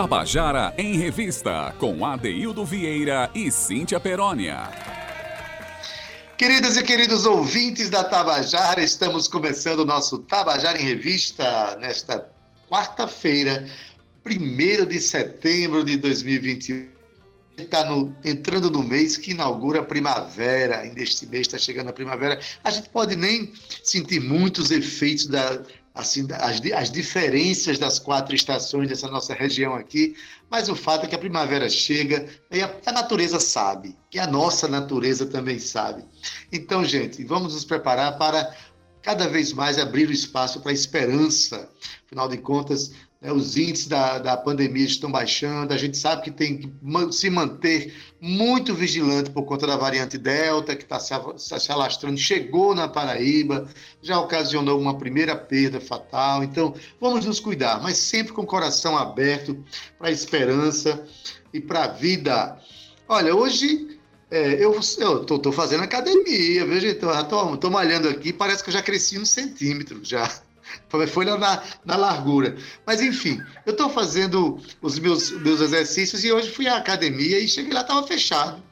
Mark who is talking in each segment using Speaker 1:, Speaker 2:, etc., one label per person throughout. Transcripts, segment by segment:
Speaker 1: Tabajara em Revista, com Adeildo Vieira e Cíntia Perónia.
Speaker 2: Queridas e queridos ouvintes da Tabajara, estamos começando o nosso Tabajara em Revista nesta quarta-feira, 1 de setembro de 2021. Está entrando no mês que inaugura a primavera, ainda este mês está chegando a primavera. A gente pode nem sentir muitos efeitos da, assim, as, as diferenças das quatro estações dessa nossa região aqui, mas o fato é que a primavera chega e a, a natureza sabe, e a nossa natureza também sabe. Então, gente, vamos nos preparar para cada vez mais abrir o espaço para a esperança. Afinal de contas, né, os índices da, da pandemia estão baixando, a gente sabe que tem que se manter muito vigilante por conta da variante Delta, que está se, se alastrando, chegou na Paraíba, já ocasionou uma primeira perda fatal. Então, vamos nos cuidar, mas sempre com o coração aberto para a esperança e para a vida. Olha, hoje é, eu estou fazendo academia, veja, estou malhando aqui, parece que eu já cresci um centímetro já. Foi na, na largura. Mas, enfim, eu estou fazendo os meus, meus exercícios e hoje fui à academia e cheguei lá, estava fechado.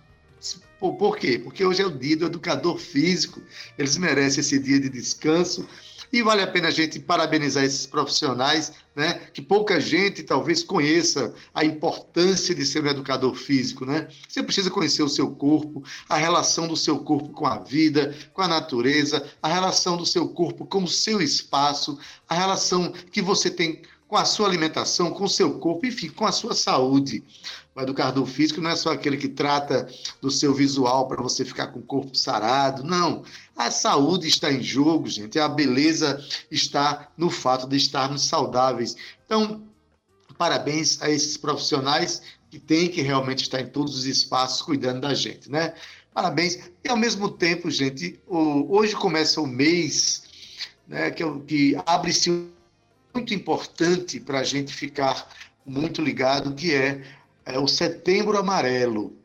Speaker 2: Por quê? Porque hoje é o dia do educador físico, eles merecem esse dia de descanso e vale a pena a gente parabenizar esses profissionais, né? Que pouca gente talvez conheça a importância de ser um educador físico, né? Você precisa conhecer o seu corpo, a relação do seu corpo com a vida, com a natureza, a relação do seu corpo com o seu espaço, a relação que você tem com a sua alimentação, com o seu corpo, enfim, com a sua saúde. O educador físico não é só aquele que trata do seu visual para você ficar com o corpo sarado, não. A saúde está em jogo, gente. A beleza está no fato de estarmos saudáveis. Então, parabéns a esses profissionais que têm que realmente estar em todos os espaços cuidando da gente, né? Parabéns. E ao mesmo tempo, gente, hoje começa o mês né, que, que abre-se muito importante para a gente ficar muito ligado, que é é o Setembro Amarelo.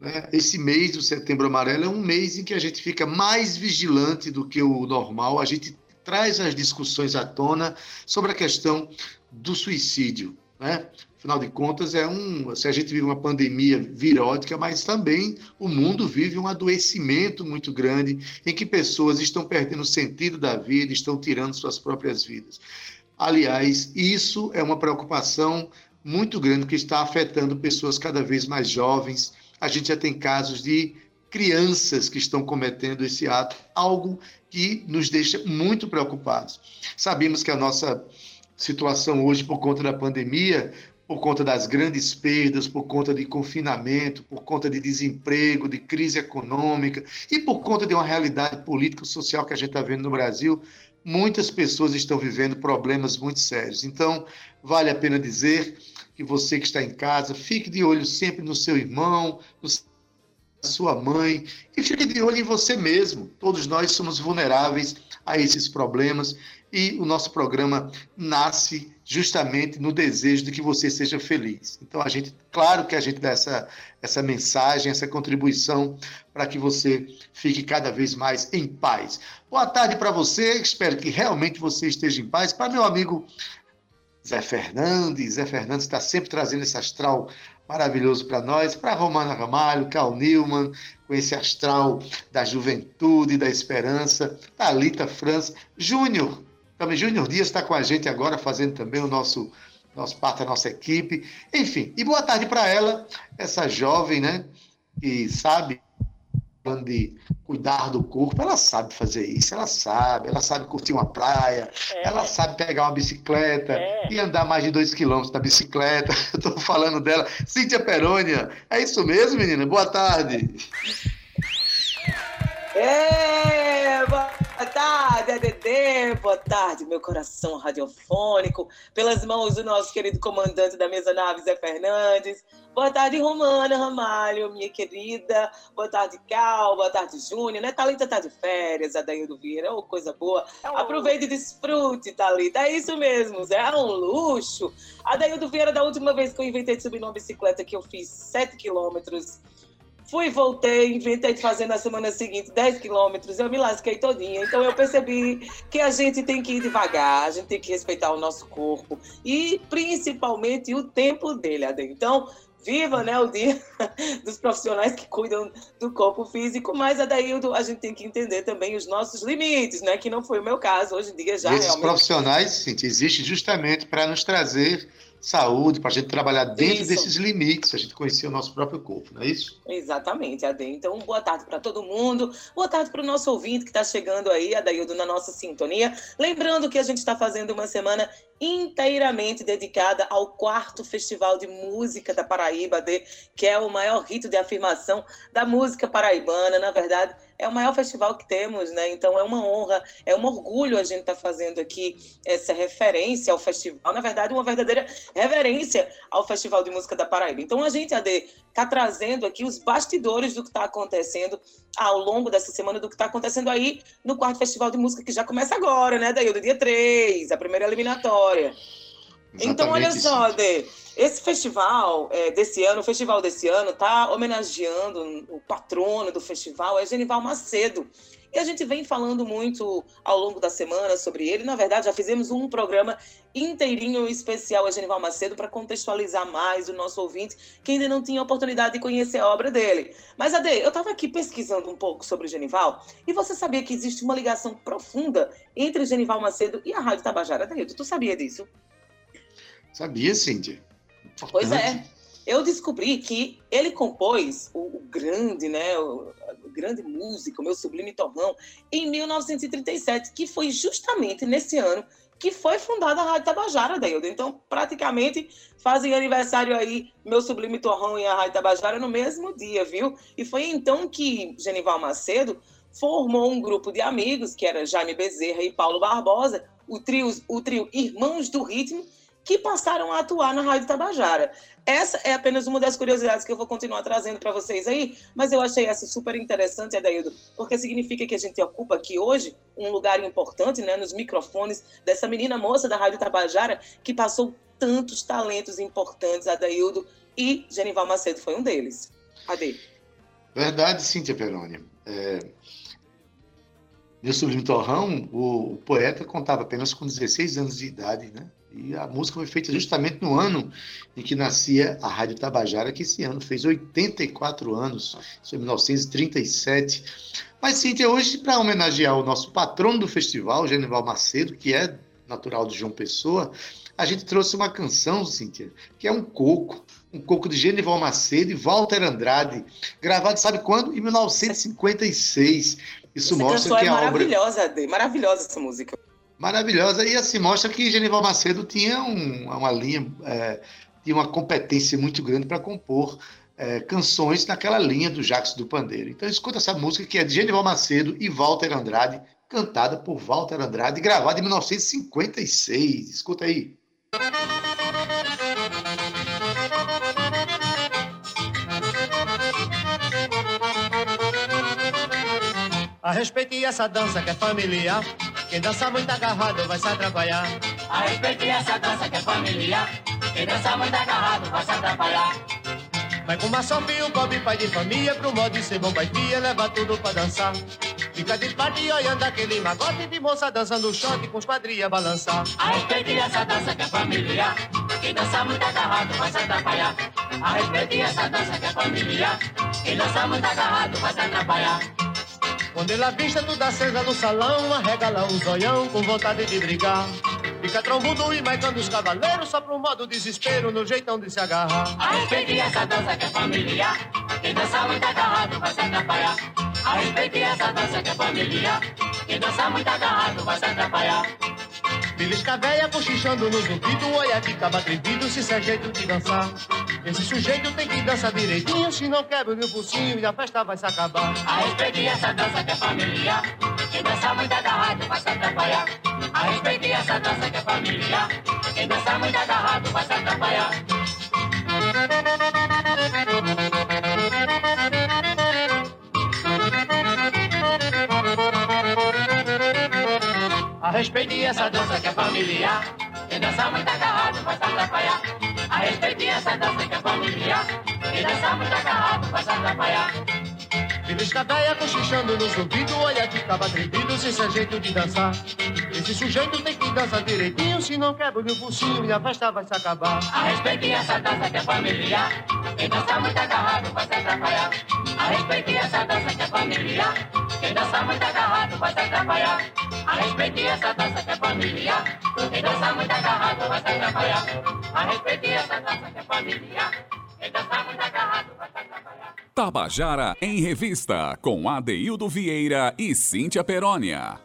Speaker 2: Né? Esse mês do Setembro Amarelo é um mês em que a gente fica mais vigilante do que o normal, a gente traz as discussões à tona sobre a questão do suicídio. Né? Afinal de contas, é um, se a gente vive uma pandemia virótica, mas também o mundo vive um adoecimento muito grande em que pessoas estão perdendo o sentido da vida, estão tirando suas próprias vidas. Aliás, isso é uma preocupação muito grande que está afetando pessoas cada vez mais jovens. A gente já tem casos de crianças que estão cometendo esse ato, algo que nos deixa muito preocupados. Sabemos que a nossa situação hoje, por conta da pandemia, por conta das grandes perdas, por conta de confinamento, por conta de desemprego, de crise econômica e por conta de uma realidade político-social que a gente está vendo no Brasil, muitas pessoas estão vivendo problemas muito sérios. Então, vale a pena dizer que você que está em casa, fique de olho sempre no seu irmão, no sua mãe e fique de olho em você mesmo. Todos nós somos vulneráveis a esses problemas e o nosso programa nasce justamente no desejo de que você seja feliz. Então a gente, claro que a gente dá essa, essa mensagem, essa contribuição para que você fique cada vez mais em paz. Boa tarde para você, espero que realmente você esteja em paz. Para meu amigo Zé Fernandes. Zé Fernandes está sempre trazendo esse astral maravilhoso para nós, para Romana Ramalho, Carl Newman, com esse astral da juventude, da esperança, Thalita França, Júnior, também Júnior Dias está com a gente agora, fazendo também o nosso, nosso parte da nossa equipe. Enfim, e boa tarde para ela, essa jovem, né, que sabe falando de cuidar do corpo, ela sabe fazer isso, ela sabe, ela sabe curtir uma praia, é. ela sabe pegar uma bicicleta é. e andar mais de dois quilômetros da bicicleta. Eu estou falando dela. Cíntia Perônia, é isso mesmo, menina? Boa tarde.
Speaker 3: É, boa tarde, ADD, boa tarde, meu coração radiofônico, pelas mãos do nosso querido comandante da mesa nave, Zé Fernandes, Boa tarde, Romana Ramalho, minha querida. Boa tarde, Cal. Boa tarde, Júnior. Né? Thalita tá de férias, Adaildo Vieira. Oh, coisa boa. É Aproveite e desfrute, Thalita. É isso mesmo, Zé. É um luxo. Adaildo Vieira, da última vez que eu inventei de subir numa bicicleta, que eu fiz 7 quilômetros Fui, voltei, inventei de fazer na semana seguinte 10 quilômetros, eu me lasquei todinha. Então eu percebi que a gente tem que ir devagar, a gente tem que respeitar o nosso corpo e principalmente o tempo dele, Ade. Então, viva né, o dia dos profissionais que cuidam do corpo físico, mas Adaildo, a gente tem que entender também os nossos limites, né? Que não foi o meu caso, hoje em dia já
Speaker 2: esses realmente... profissionais, sim, existem justamente para nos trazer saúde, para a gente trabalhar dentro isso. desses limites, a gente conhecer o nosso próprio corpo, não é isso?
Speaker 3: Exatamente, Ade. Então, boa tarde para todo mundo, boa tarde para o nosso ouvinte que está chegando aí, Adaildo, na nossa sintonia. Lembrando que a gente está fazendo uma semana inteiramente dedicada ao quarto Festival de Música da Paraíba, de, que é o maior rito de afirmação da música paraibana. Na verdade, é o maior festival que temos, né? Então é uma honra, é um orgulho a gente estar tá fazendo aqui essa referência ao festival. Na verdade, uma verdadeira reverência ao Festival de Música da Paraíba. Então a gente, AD, está trazendo aqui os bastidores do que está acontecendo ao longo dessa semana, do que está acontecendo aí no quarto Festival de Música, que já começa agora, né, Daí, do dia 3, a primeira eliminatória. Exatamente então, olha só, Ade, esse festival é, desse ano, o festival desse ano, está homenageando o patrono do festival, é Genival Macedo. E a gente vem falando muito ao longo da semana sobre ele. Na verdade, já fizemos um programa inteirinho especial a Genival Macedo para contextualizar mais o nosso ouvinte que ainda não tinha oportunidade de conhecer a obra dele. Mas, Ade, eu estava aqui pesquisando um pouco sobre o Genival e você sabia que existe uma ligação profunda entre Genival Macedo e a Rádio Tabajara? Ade, tu sabia disso?
Speaker 2: Sabia, Cíntia.
Speaker 3: Importante. Pois é. Eu descobri que ele compôs o, o grande, né, o, o, grande músico, o meu sublime torrão, em 1937, que foi justamente nesse ano que foi fundada a Rádio Tabajara, Deildo. Então, praticamente fazem aniversário aí, meu sublime torrão e a Rádio Tabajara no mesmo dia, viu? E foi então que Genival Macedo formou um grupo de amigos, que era Jaime Bezerra e Paulo Barbosa, o trio, o trio Irmãos do Ritmo, que passaram a atuar na Rádio Tabajara. Essa é apenas uma das curiosidades que eu vou continuar trazendo para vocês aí, mas eu achei essa super interessante, Adaildo, porque significa que a gente ocupa aqui hoje um lugar importante né, nos microfones dessa menina moça da Rádio Tabajara que passou tantos talentos importantes, Adaildo, e Genival Macedo foi um deles. Ade.
Speaker 2: Verdade, Cíntia Peroni. É... Meu sublime torrão, o, o poeta contava apenas com 16 anos de idade, né? E a música foi feita justamente no ano em que nascia a Rádio Tabajara, que esse ano fez 84 anos, isso é 1937. Mas, Cíntia, hoje, para homenagear o nosso patrono do festival, Genival Macedo, que é natural de João Pessoa, a gente trouxe uma canção, Cíntia, que é um coco, um coco de Genival Macedo e Walter Andrade, gravado, sabe quando? Em 1956. Isso essa mostra que
Speaker 3: é
Speaker 2: a
Speaker 3: maravilhosa,
Speaker 2: obra...
Speaker 3: maravilhosa essa música
Speaker 2: maravilhosa. E assim mostra que Genival Macedo tinha um, uma linha, é, tinha uma competência muito grande para compor é, canções naquela linha do Jacques do Pandeiro. Então escuta essa música que é de Genival Macedo e Walter Andrade, cantada por Walter Andrade, gravada em 1956. Escuta aí.
Speaker 4: A respeite essa dança que é familiar quem dança muito agarrado vai se atrapalhar. A respeite essa dança que é familiar. Quem dança muito agarrado vai se atrapalhar. Vai com uma e um cobre pai de família Pro modo de ser bom pai fia Leva tudo pra dançar Fica de parte olhando aquele magote De moça dançando shot com os quadrilha balançar A respeite essa dança que é familiar Quem dança muito agarrado vai se atrapalhar A respeite essa dança que é familiar Quem dança muito agarrado vai se atrapalhar quando ela vista tudo acesa no salão, arrega lá um zoião com vontade de brigar. Fica trombudo e marcando os cavaleiros só pro modo desespero no jeitão de se agarrar. A respeite essa dança que é familiar, quem dança muito agarrado vai se atrapalhar. A respeite essa dança que é familiar, quem dança muito agarrado vai se atrapalhar. Belisca véia cochichando no zumbido, olha que caba atrevido se isso é jeito de dançar. Esse sujeito tem que dançar direitinho, se não quebra o meu focinho e a festa vai se acabar. A respeite essa dança que é familiar, quem dança muito agarrado vai se atrapalhar. A respeite essa dança que é familiar, quem dança muito agarrado vai se atrapalhar. A respeite essa dança que é familiar, quem dança muito agarrado vai se atrapalhar. A respeite essa dança que é familiar, Quem dança muito agarrado vai se atrapalhar. Belisca véia cochichando nos ouvidos, olha que caba trepido, sem ser jeito de dançar. Esse sujeito tem que dançar direitinho, se não quebra o focinho e a festa vai se acabar. A respeite essa dança que é familiar, quem dança muito agarrado vai se atrapalhar. A respeite essa dança que é familiar, quem dança muito agarrado vai se atrapalhar. A respeite essa dança que é familiar, quem dança muito agarrado vai se atrapalhar. A respeite essa dança que é familiar, quem dança muito agarrado vai se atrapalhar.
Speaker 1: Tabajara em Revista, com Adeildo Vieira e Cíntia Perónia.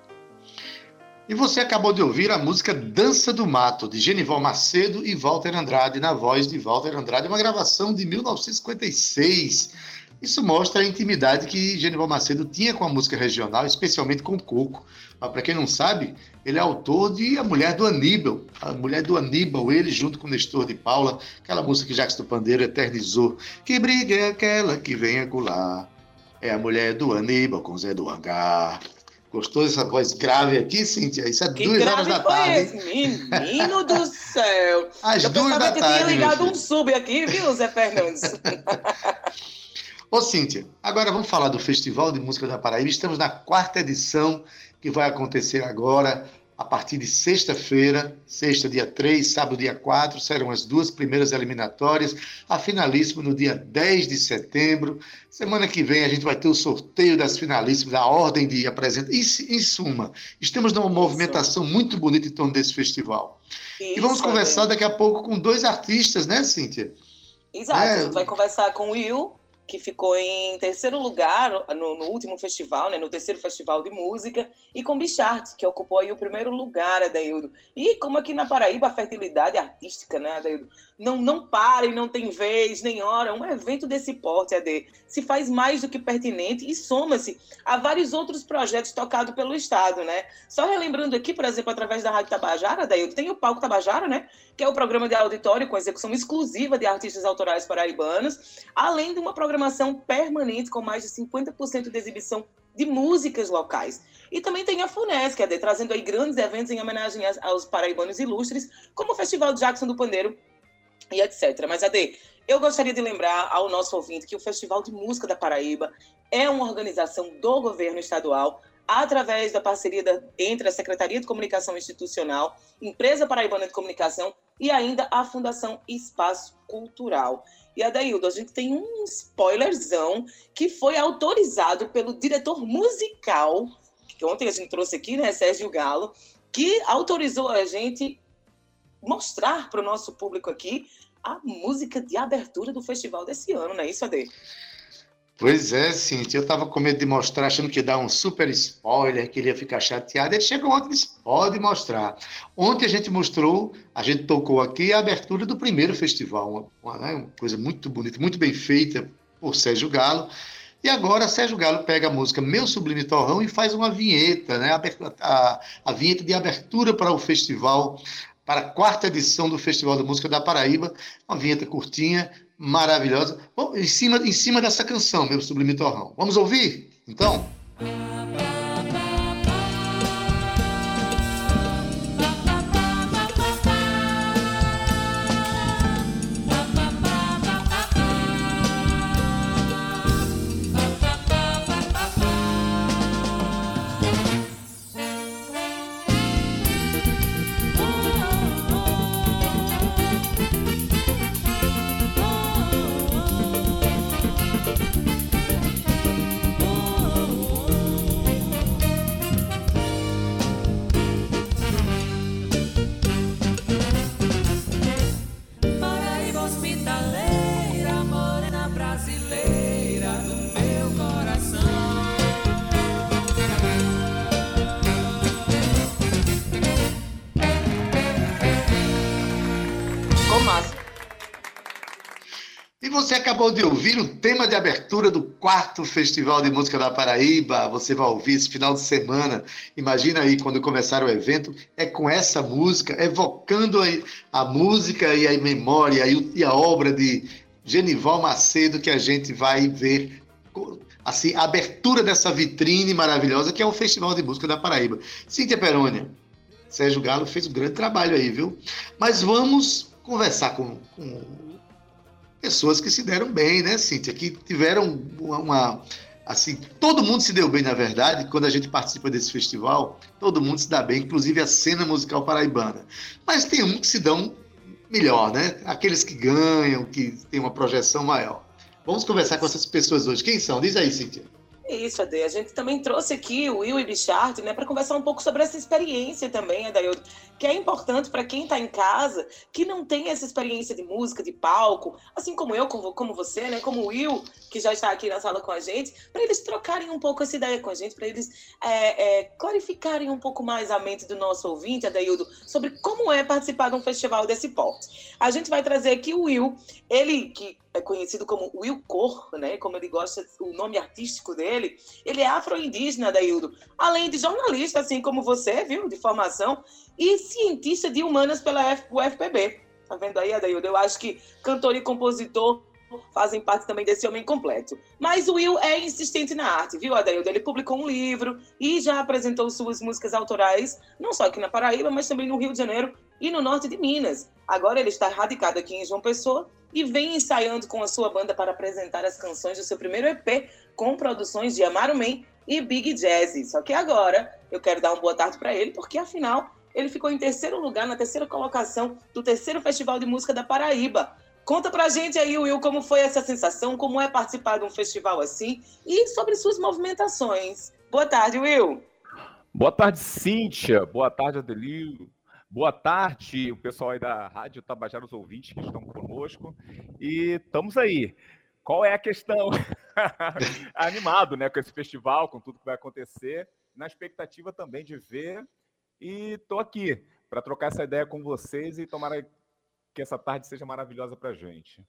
Speaker 2: E você acabou de ouvir a música Dança do Mato, de Genival Macedo e Walter Andrade, na voz de Walter Andrade, uma gravação de 1956. Isso mostra a intimidade que Genival Macedo tinha com a música regional, especialmente com o coco. Mas para quem não sabe, ele é autor de A Mulher do Aníbal. A Mulher do Aníbal, ele junto com Nestor de Paula, aquela música que Jacques do Pandeiro eternizou. Que briga é aquela que vem acular? É a Mulher do Aníbal com Zé do Hangar. Gostou dessa voz grave aqui, Cíntia? Isso é
Speaker 3: Que
Speaker 2: duas horas da tarde.
Speaker 3: esse? Menino do céu!
Speaker 2: Às
Speaker 3: Eu
Speaker 2: duas
Speaker 3: pensava
Speaker 2: da
Speaker 3: que
Speaker 2: tarde.
Speaker 3: tinha
Speaker 2: meu
Speaker 3: ligado um sub aqui, viu, Zé Fernandes?
Speaker 2: Ô, Cíntia, agora vamos falar do Festival de Música da Paraíba. Estamos na quarta edição, que vai acontecer agora, a partir de sexta-feira, sexta, dia 3, sábado, dia 4, serão as duas primeiras eliminatórias. A finalíssima no dia 10 de setembro. Semana que vem a gente vai ter o sorteio das finalíssimas, da ordem de apresentação. Em, em suma, estamos numa movimentação muito bonita em torno desse festival. E vamos
Speaker 3: Isso,
Speaker 2: conversar daqui a pouco com dois artistas, né, Cíntia?
Speaker 3: Exato,
Speaker 2: É.
Speaker 3: a gente vai conversar com o Will, que ficou em terceiro lugar no, no último festival, né, no terceiro festival de música, e com Bichart, que ocupou aí o primeiro lugar, Adaildo. E como aqui na Paraíba a fertilidade artística, né, Adaildo, não, não para e não tem vez nem hora, um evento desse porte, AD, se faz mais do que pertinente e soma-se a vários outros projetos tocados pelo Estado, né? Só relembrando aqui, por exemplo, através da Rádio Tabajara, Adaildo, tem o Palco Tabajara, né, que é o programa de auditório com execução exclusiva de artistas autorais paraibanos, além de uma programação permanente com mais de 50% de exibição de músicas locais. E também tem a FUNESC, AD, trazendo aí grandes eventos em homenagem aos paraibanos ilustres, como o Festival Jackson do Pandeiro e etc. Mas, AD, eu gostaria de lembrar ao nosso ouvinte que o Festival de Música da Paraíba é uma organização do governo estadual através da parceria da- entre a Secretaria de Comunicação Institucional, Empresa Paraibana de Comunicação e ainda a Fundação Espaço Cultural. E Adaildo, a gente tem um spoilerzão que foi autorizado pelo diretor musical, que ontem a gente trouxe aqui, né, Sérgio Galo, que autorizou a gente mostrar para o nosso público aqui a música de abertura do festival desse ano, não é isso, Ade?
Speaker 2: Pois é, Cintia, eu estava com medo de mostrar, achando que ia dar um super spoiler, que ele ia ficar chateado. Ele chegou ontem e disse, pode mostrar. Ontem a gente mostrou, a gente tocou aqui a abertura do primeiro festival, uma, uma, né, coisa muito bonita, muito bem feita por Sérgio Galo. E agora Sérgio Galo pega a música Meu Sublime Torrão e faz uma vinheta, né, a, a- a vinheta de abertura para o festival, para a quarta edição do Festival da Música da Paraíba, uma vinheta curtinha, maravilhosa. Bom, em cima, em cima dessa canção, meu sublime torrão. Vamos ouvir? Então? Você acabou de ouvir o tema de abertura do quarto Festival de Música da Paraíba. Você vai ouvir esse final de semana. Imagina aí quando começar o evento, é com essa música, evocando a, música e a memória e, e a obra de Genival Macedo que a gente vai ver assim, a abertura dessa vitrine maravilhosa que é o Festival de Música da Paraíba. Cíntia Perônia, Sérgio Galo fez um grande trabalho aí, viu? Mas vamos conversar com, com pessoas que se deram bem, né, Cíntia? Que tiveram uma, uma assim, todo mundo se deu bem, na verdade, quando a gente participa desse festival, todo mundo se dá bem, inclusive a cena musical paraibana. Mas tem um que se dão melhor, né? Aqueles que ganham, que têm uma projeção maior. Vamos conversar com essas pessoas hoje. Quem são? Diz aí, Cíntia.
Speaker 3: Isso, Ade. A gente também trouxe aqui o Will e Bichard, né, para conversar um pouco sobre essa experiência também, Adaildo, que é importante para quem está em casa, que não tem essa experiência de música, de palco, assim como eu, como você, né, como o Will, que já está aqui na sala com a gente, para eles trocarem um pouco essa ideia com a gente, para eles é, é, clarificarem um pouco mais a mente do nosso ouvinte, Adaildo, sobre como é participar de um festival desse porte. A gente vai trazer aqui o Will, ele que é conhecido como Will Cor, né? Como ele gosta, o nome artístico dele. Ele é afro-indígena, Daildo. Além de jornalista, assim como você, viu? De formação. E cientista de humanas pela UFPB. Tá vendo aí, Adaildo? Eu acho que cantor e compositor fazem parte também desse homem completo. Mas o Will é insistente na arte, viu, Adaildo? Ele publicou um livro e já apresentou suas músicas autorais, não só aqui na Paraíba, mas também no Rio de Janeiro e no norte de Minas. Agora ele está radicado aqui em João Pessoa e vem ensaiando com a sua banda para apresentar as canções do seu primeiro EP com produções de Amaro Man e Big Jazz. Só que agora eu quero dar uma boa tarde para ele, porque afinal ele ficou em terceiro lugar, na terceira colocação do terceiro Festival de Música da Paraíba. Conta pra gente aí, Will, como foi essa sensação, como é participar de um festival assim e sobre suas movimentações. Boa tarde, Will.
Speaker 5: Boa tarde, Cíntia. Boa tarde, Adelio. Boa tarde, o pessoal aí da Rádio Tabajara, os ouvintes que estão conosco. E estamos aí. Qual é a questão? Animado, né, com esse festival, com tudo que vai acontecer, na expectativa também de ver. E estou aqui para trocar essa ideia com vocês e tomara que essa tarde seja maravilhosa para a gente.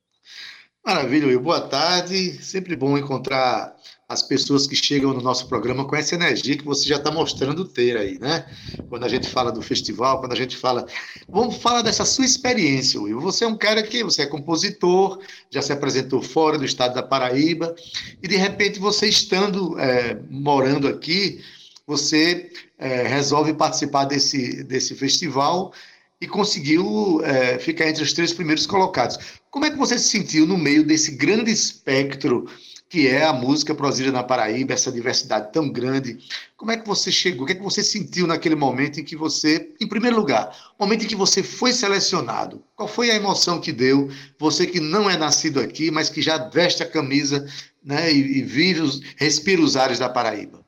Speaker 2: Maravilha, Will. Boa tarde. Sempre bom encontrar as pessoas que chegam no nosso programa com essa energia que você já está mostrando ter aí, né? Quando a gente fala do festival, quando a gente fala. Vamos falar dessa sua experiência, Will. Você é um cara que você é compositor, já se apresentou fora do estado da Paraíba, e de repente você estando é, morando aqui, você é, resolve participar desse, desse festival e conseguiu é, ficar entre os três primeiros colocados. Como é que você se sentiu no meio desse grande espectro que é a música produzida na Paraíba, essa diversidade tão grande? Como é que você chegou? O que é que você sentiu naquele momento em que você, em primeiro lugar, momento em que você foi selecionado? Qual foi a emoção que deu? Você que não é nascido aqui, mas que já veste a camisa né, e, e vive, os, respira os ares da Paraíba.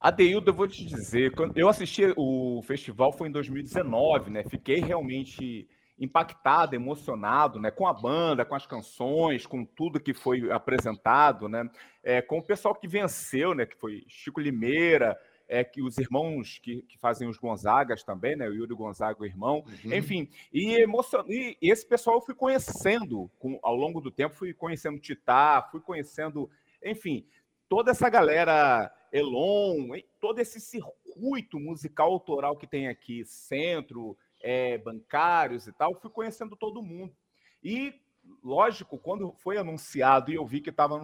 Speaker 5: Adeildo, eu vou te dizer, eu assisti o festival foi em 2019, né? Fiquei realmente impactado, emocionado, né? Com a banda, com as canções, com tudo que foi apresentado, né? É, com o pessoal que venceu, né? Que foi Chico Limeira, é, que os irmãos que, que, fazem os Gonzagas também, né? O Yuri Gonzaga, o irmão, uhum. enfim. E, emocion... e esse pessoal eu fui conhecendo com, ao longo do tempo, fui conhecendo Titá, fui conhecendo, enfim, toda essa galera Elon, todo esse circuito musical autoral que tem aqui, centro, é, bancários e tal, fui conhecendo todo mundo. E, lógico, quando foi anunciado e eu vi que estava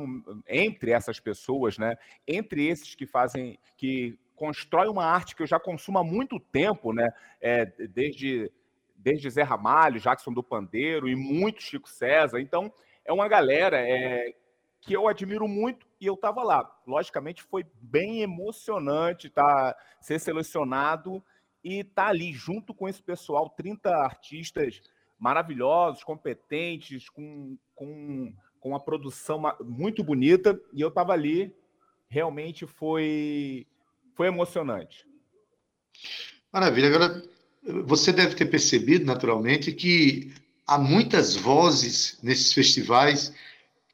Speaker 5: entre essas pessoas, né, entre esses que fazem, que constrói uma arte que eu já consumo há muito tempo, né, é, desde, desde Zé Ramalho, Jackson do Pandeiro e muito Chico César. Então, é uma galera é, que eu admiro muito e eu estava lá. Logicamente, foi bem emocionante tá, ser selecionado e estar tá ali junto com esse pessoal, 30 artistas maravilhosos, competentes, com, com, com uma produção muito bonita, e eu estava ali, realmente foi, foi emocionante.
Speaker 2: Maravilha. Agora, você deve ter percebido, naturalmente, que há muitas vozes nesses festivais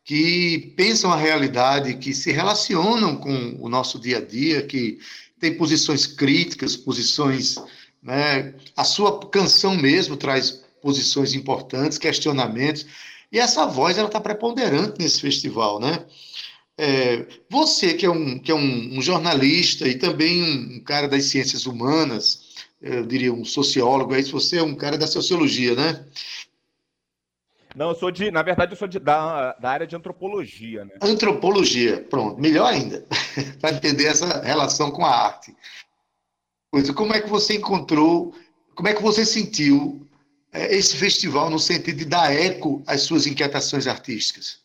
Speaker 2: que pensam a realidade, que se relacionam com o nosso dia a dia, que tem posições críticas, posições. Né, a sua canção mesmo traz posições importantes, questionamentos, e essa voz ela está preponderante nesse festival, né? É, você que é, um, que é um, um, jornalista e também um cara das ciências humanas, eu diria um sociólogo, aí você é um cara da sociologia, né?
Speaker 5: Não, eu sou de, na verdade, eu sou de, da, da área de antropologia, né?
Speaker 2: Antropologia, pronto, melhor ainda, para entender essa relação com a arte. Como é que você encontrou, como é que você sentiu é, esse festival no sentido de dar eco às suas inquietações artísticas?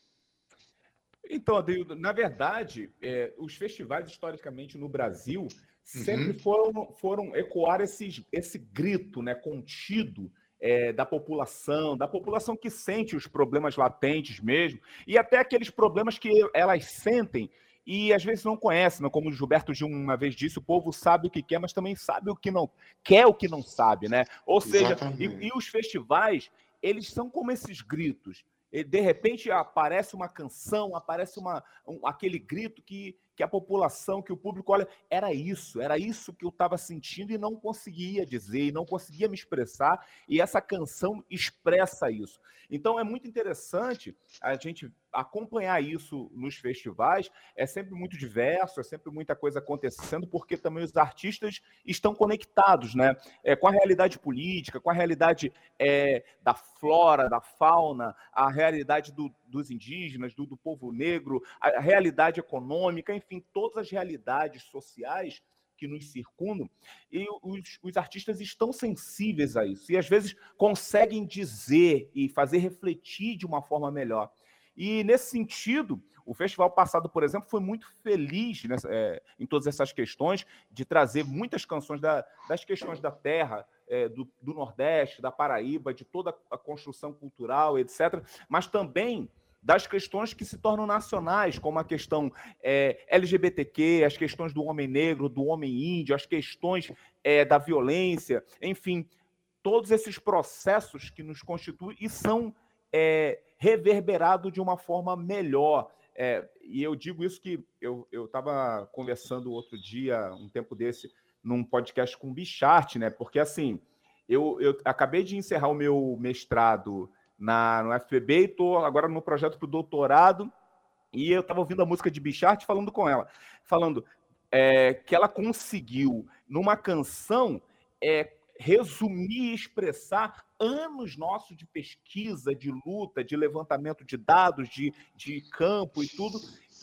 Speaker 5: Então, Adeildo, na verdade, é, os festivais, historicamente, no Brasil, sempre uhum. foram, foram ecoar esses, esse grito né, contido é, da população, da população que sente os problemas latentes mesmo, e até aqueles problemas que elas sentem e às vezes não conhecem, né? como o Gilberto Gil uma vez disse, o povo sabe o que quer, mas também sabe o que não quer, o que não sabe, né? Ou seja, e, e, os festivais, eles são como esses gritos. E, de repente aparece uma canção, aparece uma, um, aquele grito que que a população, que o público, olha, era isso, era isso que eu estava sentindo e não conseguia dizer, e não conseguia me expressar, e essa canção expressa isso. Então é muito interessante a gente acompanhar isso nos festivais, é sempre muito diverso, é sempre muita coisa acontecendo, porque também os artistas estão conectados né? É, com a realidade política, com a realidade é, da flora, da fauna, a realidade do, dos indígenas, do, do povo negro, a realidade econômica, enfim, todas as realidades sociais que nos circundam, e os, os, artistas estão sensíveis a isso, e às vezes conseguem dizer e fazer refletir de uma forma melhor. E nesse sentido, o festival passado, por exemplo, foi muito feliz nessa, é, em todas essas questões, de trazer muitas canções da, das questões da terra, é, do, do, Nordeste, da Paraíba, de toda a construção cultural, etc., mas também das questões que se tornam nacionais, como a questão é, LGBTQ, as questões do homem negro, do homem índio, as questões é, da violência, enfim, todos esses processos que nos constituem e são é, reverberados de uma forma melhor. É, e eu digo isso que eu estava conversando outro dia, um tempo desse, num podcast com o Bichart, né? Porque assim, eu, eu acabei de encerrar o meu mestrado na, no FPB e estou agora no projeto para o doutorado. E eu estava ouvindo a música de Bichart falando com ela, falando é, que ela conseguiu, numa canção, é, resumir e expressar anos nossos de pesquisa, de luta, de levantamento de dados, de, de campo e tudo.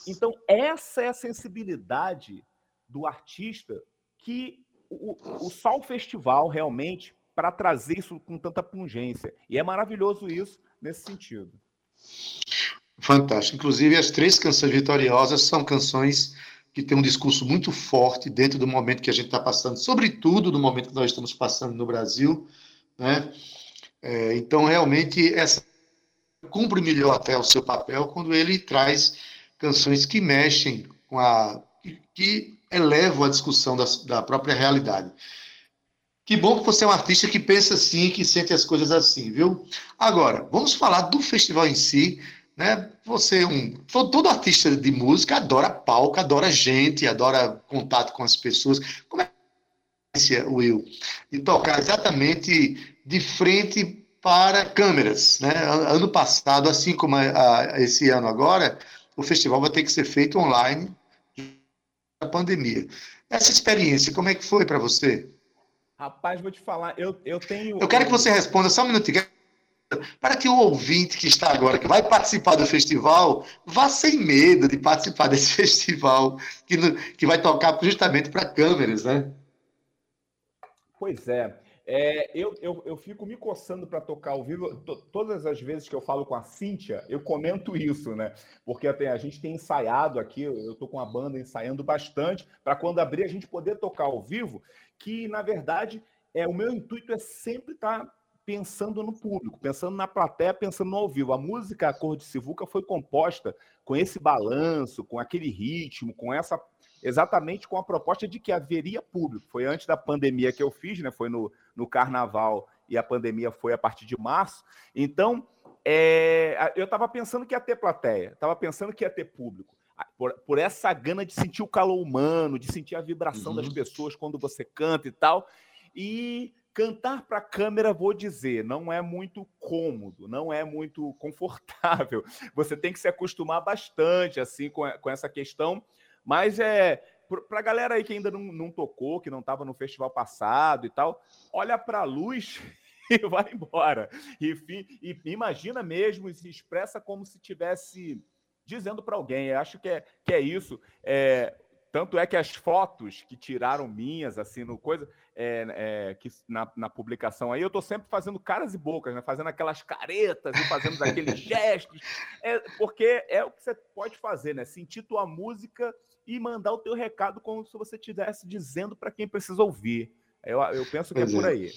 Speaker 5: Então, essa é a sensibilidade do artista que o, o Sol Festival realmente para trazer isso com tanta pungência. E é maravilhoso isso nesse sentido.
Speaker 2: Fantástico. Inclusive, as três canções vitoriosas são canções que têm um discurso muito forte dentro do momento que a gente está passando, sobretudo no momento que nós estamos passando no Brasil. Né? É, então, realmente, essa cumpre melhor até o seu papel quando ele traz canções que mexem com a. que elevam a discussão da, da própria realidade. Que bom que você é um artista que pensa assim, que sente as coisas assim, viu? Agora, vamos falar do festival em si. Né? Você, é um, todo artista de música adora palco, adora gente, adora contato com as pessoas. Como é que é, Will? De tocar exatamente de frente para câmeras. Né? Ano passado, assim como a, a, esse ano agora, o festival vai ter que ser feito online da pandemia. Essa experiência, como é que foi para você?
Speaker 5: Rapaz, vou te falar, eu, eu tenho.
Speaker 2: Eu quero que você responda só um minutinho. Para que o ouvinte que está agora, que vai participar do festival, vá sem medo de participar desse festival, que, no, que vai tocar justamente para câmeras, né?
Speaker 5: Pois é. É, eu, eu, eu fico me coçando para tocar ao vivo. T todas as vezes que eu falo com a Cíntia, eu comento isso, né? Porque até a gente tem ensaiado aqui, eu estou com a banda ensaiando bastante, para quando abrir a gente poder tocar ao vivo, que na verdade é o meu intuito é sempre estar tá pensando no público, pensando na plateia, pensando no ao vivo. A música A Cor de Sivuca foi composta com esse balanço, com aquele ritmo, com essa exatamente com a proposta de que haveria público. Foi antes da pandemia que eu fiz, né? Foi no, no carnaval e a pandemia foi a partir de março. Então, é, eu estava pensando que ia ter plateia, estava pensando que ia ter público. Por, por, essa gana de sentir o calor humano, de sentir a vibração uhum. das pessoas quando você canta e tal. E cantar para a câmera, vou dizer, não é muito cômodo, não é muito confortável. Você tem que se acostumar bastante assim com, com essa questão mas é para a galera aí que ainda não, não tocou, que não estava no festival passado e tal, olha para a luz e vai embora. E, e, imagina mesmo e se expressa como se tivesse dizendo para alguém. Eu acho que é, que é isso. É, tanto é que as fotos que tiraram minhas, assim, no coisa, é, é, que na, na, publicação aí, eu tô sempre fazendo caras e bocas, né? Fazendo aquelas caretas e fazendo aqueles gestos. É, porque é o que você pode fazer, né? Sentir tua música e mandar o teu recado como se você estivesse dizendo para quem precisa ouvir. Eu, eu penso que é pois é por aí.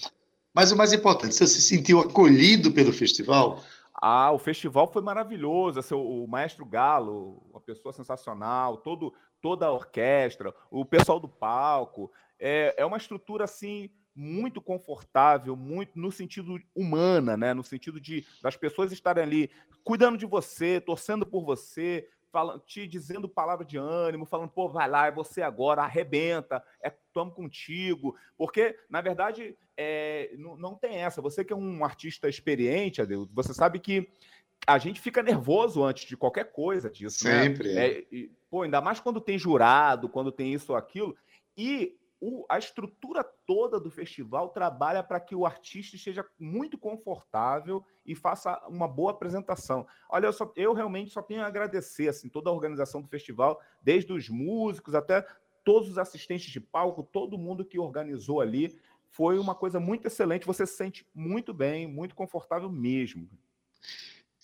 Speaker 2: Mas o mais importante, você se sentiu acolhido pelo festival?
Speaker 5: Ah, o festival foi maravilhoso. Assim, o Maestro Galo, uma pessoa sensacional, todo, toda a orquestra, o pessoal do palco. É, é uma estrutura assim muito confortável, muito no sentido humana, né? No sentido de das pessoas estarem ali cuidando de você, torcendo por você, falando, te dizendo palavra de ânimo, falando, pô, vai lá, é você agora, arrebenta, é tamo contigo. Porque, na verdade, é, não, não tem essa. Você que é um artista experiente, você sabe que a gente fica nervoso antes de qualquer coisa disso.
Speaker 2: Né? Sempre.
Speaker 5: Né? É, e, pô, ainda mais quando tem jurado, quando tem isso ou aquilo. E o, a estrutura toda do festival trabalha para que o artista esteja muito confortável e faça uma boa apresentação. Olha, eu, só, eu realmente só tenho a agradecer assim, toda a organização do festival, desde os músicos até todos os assistentes de palco, todo mundo que organizou ali. Foi uma coisa muito excelente. Você se sente muito bem, muito confortável mesmo.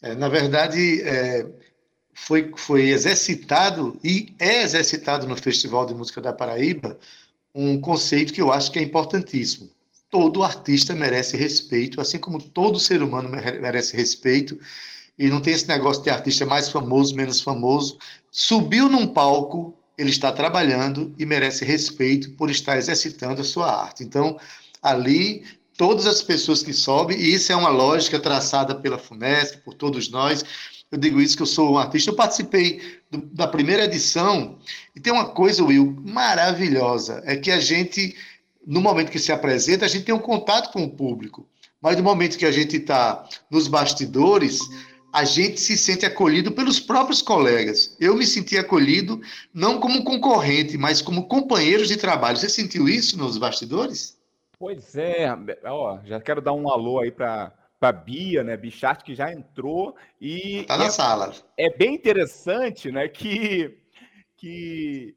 Speaker 2: É, na verdade, é, foi, foi exercitado e é exercitado no Festival de Música da Paraíba um conceito que eu acho que é importantíssimo. Todo artista merece respeito, assim como todo ser humano merece respeito. E não tem esse negócio de artista mais famoso, menos famoso. Subiu num palco, ele está trabalhando e merece respeito por estar exercitando a sua arte. Então, ali, todas as pessoas que sobem, e isso é uma lógica traçada pela FUNESC, por todos nós, eu digo isso que eu sou um artista. Eu participei do, da primeira edição e tem uma coisa, Will, maravilhosa, é que a gente, no momento que se apresenta, a gente tem um contato com o público, mas no momento que a gente está nos bastidores, a gente se sente acolhido pelos próprios colegas. Eu me senti acolhido não como concorrente, mas como companheiros de trabalho. Você sentiu isso nos bastidores?
Speaker 5: Pois é, ó, já quero dar um alô aí para para Bia, né? Bichart que já entrou e
Speaker 2: tá na
Speaker 5: é,
Speaker 2: sala.
Speaker 5: É bem interessante, né? Que que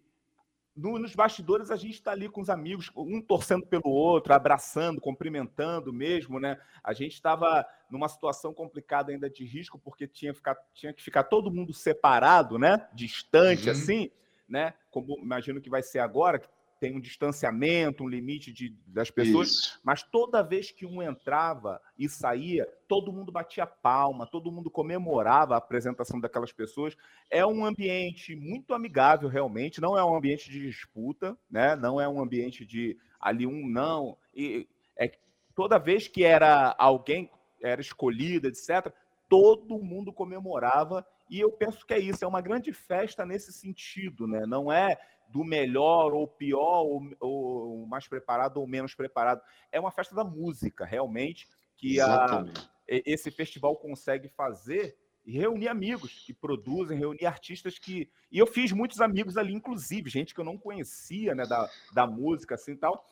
Speaker 5: no, nos bastidores a gente está ali com os amigos, um torcendo pelo outro, abraçando, cumprimentando mesmo, né? A gente estava numa situação complicada ainda de risco porque tinha, ficar, tinha que ficar todo mundo separado, né? Distante, uhum. assim, né? Como imagino que vai ser agora, que tem um distanciamento, um limite de, das pessoas, Isso. mas toda vez que um entrava e saía, todo mundo batia palma, todo mundo comemorava a apresentação daquelas pessoas. É um ambiente muito amigável, realmente, não é um ambiente de disputa, né? não é um ambiente de ali um não. E é, toda vez que era alguém era escolhido, etc., todo mundo comemorava, e eu penso que é isso, é uma grande festa nesse sentido, né? Não é do melhor ou pior, ou, ou, mais preparado ou menos preparado. É uma festa da música, realmente, que a, esse festival consegue fazer e reunir amigos que produzem, reunir artistas que. E eu fiz muitos amigos ali, inclusive, gente que eu não conhecia, né, da, da música, assim tal.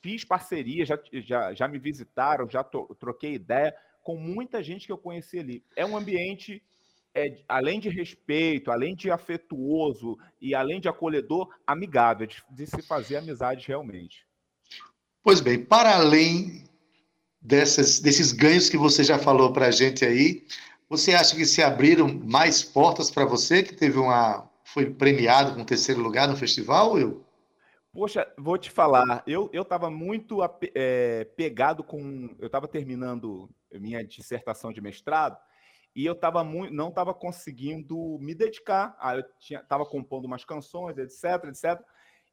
Speaker 5: Fiz parceria, já, já, já me visitaram, já to, troquei ideia com muita gente que eu conheci ali. É um ambiente é, além de respeito, além de afetuoso e além de acolhedor, amigável, de, de se fazer amizade realmente.
Speaker 2: Pois bem, para além dessas, desses ganhos que você já falou para a gente aí, você acha que se abriram mais portas para você, que teve uma foi premiado com terceiro lugar no festival, eu?
Speaker 5: Poxa, vou te falar, eu estava muito é, pegado com. Eu estava terminando minha dissertação de mestrado e eu tava muito, não estava conseguindo me dedicar. Ah, eu estava compondo umas canções, etc, etc.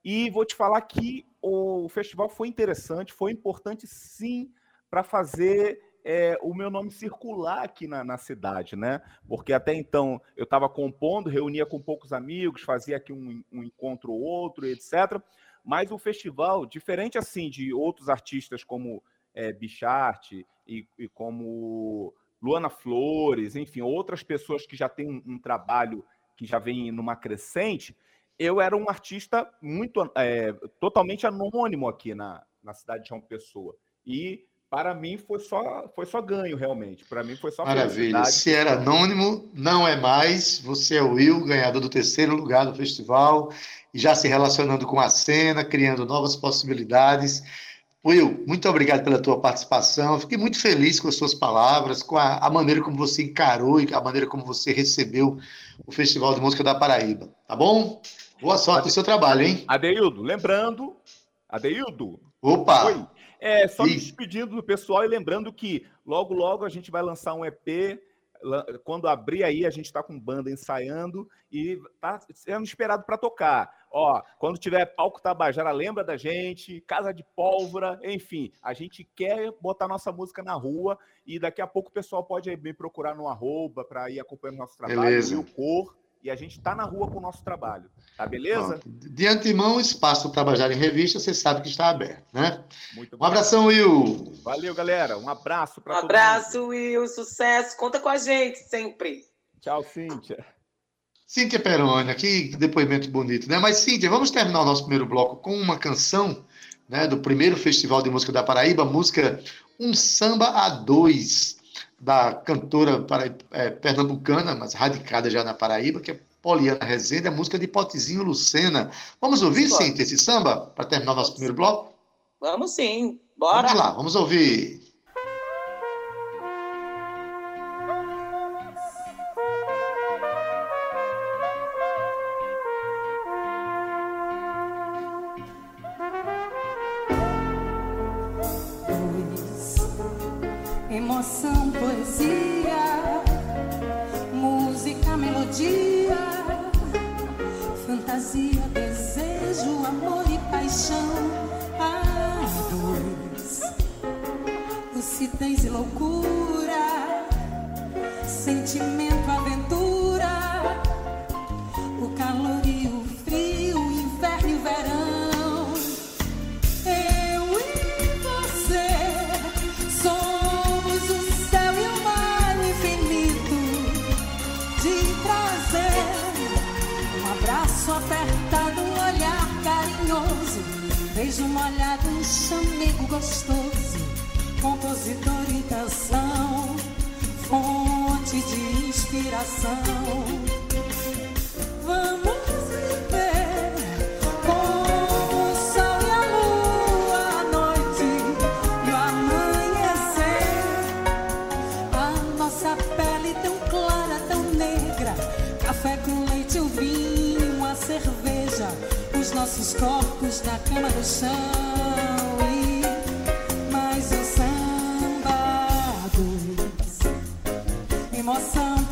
Speaker 5: E vou te falar que o festival foi interessante, foi importante sim para fazer é, o meu nome circular aqui na, na, cidade, né? Porque até então eu estava compondo, reunia com poucos amigos, fazia aqui um, um encontro ou outro, etc. Mas o festival, diferente assim de outros artistas como é, Bichart e, e como Luana Flores, enfim, outras pessoas que já têm um, um trabalho que já vem numa crescente, eu era um artista muito é, totalmente anônimo aqui na, na cidade de João Pessoa. E para mim foi só, foi só ganho, realmente. Para mim foi só
Speaker 2: Maravilha. Se era anônimo, não é mais. Você é o Will, ganhador do terceiro lugar do festival, e já se relacionando com a cena, criando novas possibilidades. Will, muito obrigado pela tua participação. Fiquei muito feliz com as suas palavras, com a, a maneira como você encarou e a maneira como você recebeu o Festival de Música da Paraíba. Tá bom? Boa sorte no seu trabalho, hein?
Speaker 5: Adeildo, lembrando. Adeildo,
Speaker 2: Opa!
Speaker 5: Oi. É, só me
Speaker 2: Ih.
Speaker 5: despedindo do pessoal e lembrando que logo, logo a gente vai lançar um EP. Quando abrir aí, a gente está com banda ensaiando e tá sendo esperado para tocar. Ó, quando tiver palco Tabajara, lembra da gente, Casa de Pólvora, enfim, a gente quer botar nossa música na rua e daqui a pouco o pessoal pode me procurar no arroba para ir acompanhando nosso trabalho,
Speaker 2: Beleza.
Speaker 5: Will Cor, e a gente tá na rua com o nosso trabalho. Tá beleza?
Speaker 2: Pronto. De antemão, o espaço Tabajara em Revista, você sabe que está aberto, né?
Speaker 5: Muito
Speaker 2: Um abração, Will.
Speaker 5: Valeu, galera. Um abraço
Speaker 3: Um
Speaker 5: para todo mundo.
Speaker 3: abraço, Will, sucesso. Conta com a gente sempre.
Speaker 5: Tchau, Cíntia.
Speaker 2: Cíntia Perônia, que depoimento bonito, né? Mas, Cíntia, vamos terminar o nosso primeiro bloco com uma canção né, do primeiro Festival de Música da Paraíba, música Um Samba a Dois, da cantora para- é, pernambucana, mas radicada já na Paraíba, que é Poliana Rezende, a música de Potezinho Lucena. Vamos ouvir,
Speaker 3: Bora.
Speaker 2: Esse samba, para terminar o nosso primeiro bloco?
Speaker 3: Vamos sim. Bora.
Speaker 2: Vamos lá, vamos ouvir.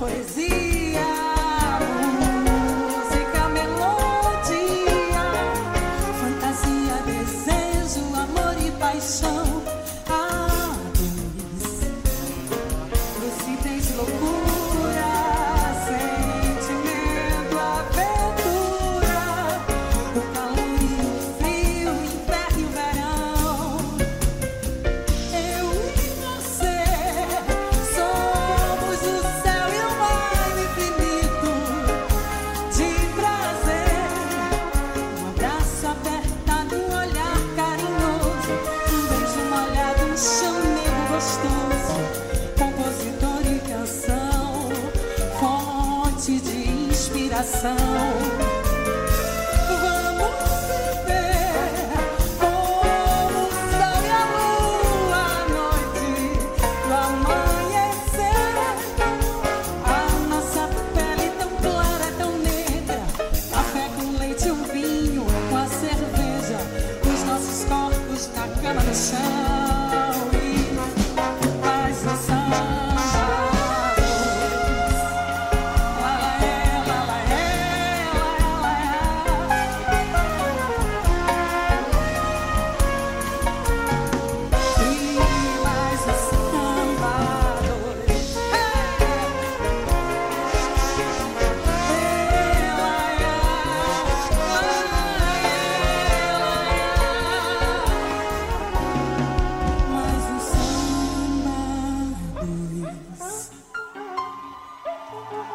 Speaker 6: Emoção, poesia,